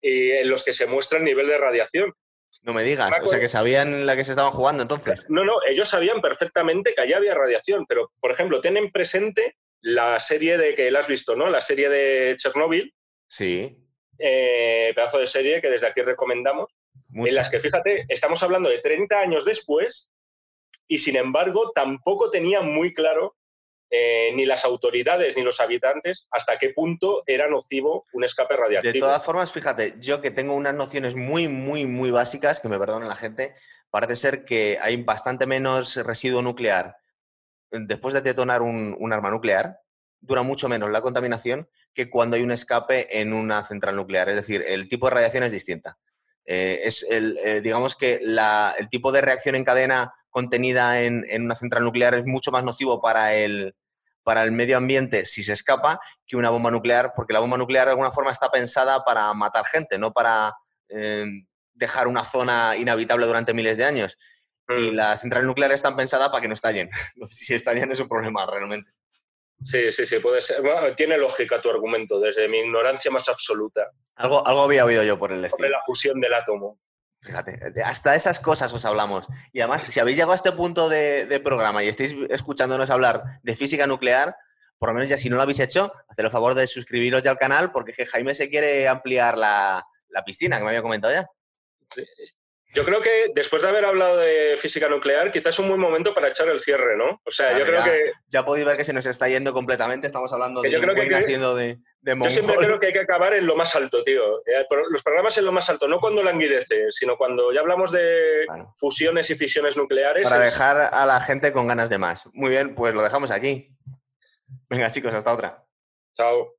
y en los que se muestra el nivel de radiación. No me digas, o sea que sabían la que se estaban jugando entonces. No, no, ellos sabían perfectamente que allá había radiación, pero por ejemplo, tienen presente la serie de que la has visto, ¿no? La serie de Chernobyl. Sí. Eh, pedazo de serie que desde aquí recomendamos. En las que, fíjate, estamos hablando de 30 años después y sin embargo tampoco tenían muy claro eh, ni las autoridades ni los habitantes hasta qué punto era nocivo un escape radiactivo. De todas formas, fíjate, yo que tengo unas nociones muy, muy, muy básicas, que me perdonen la gente, parece ser que hay bastante menos residuo nuclear después de detonar un, arma nuclear, dura mucho menos la contaminación que cuando hay un escape en una central nuclear. Es decir, el tipo de radiación es distinta. Eh, es el, eh, digamos que el tipo de reacción en cadena contenida en, una central nuclear es mucho más nocivo para el, para el medio ambiente si se escapa que una bomba nuclear, porque la bomba nuclear de alguna forma está pensada para matar gente, no para eh, dejar una zona inhabitable durante miles de años. Y mm. las centrales nucleares están pensadas para que no estallen. si estallan es un problema realmente. Sí, sí, sí, puede ser. tiene lógica tu argumento, desde mi ignorancia más absoluta. Algo, algo había oído yo por el estilo. Sobre la fusión del átomo. Fíjate, hasta esas cosas os hablamos. Y además, si habéis llegado a este punto de, programa y estáis escuchándonos hablar de física nuclear, por lo menos ya si no lo habéis hecho, haced el favor de suscribiros ya al canal porque Jaime se quiere ampliar la, la piscina, que me había comentado ya. Yo creo que después de haber hablado de física nuclear, quizás es un buen momento para echar el cierre, ¿no? O sea, yo creo que. Ya podéis ver que se nos está yendo completamente. Estamos hablando de. Yo creo que, haciendo de, Yo siempre creo que hay que acabar en lo más alto, tío. Eh, los programas en lo más alto, no cuando languidece, sino cuando ya hablamos de fusiones y fisiones nucleares. Para dejar a la gente con ganas de más. Muy bien, pues lo dejamos aquí. Venga, chicos, hasta otra. Chao.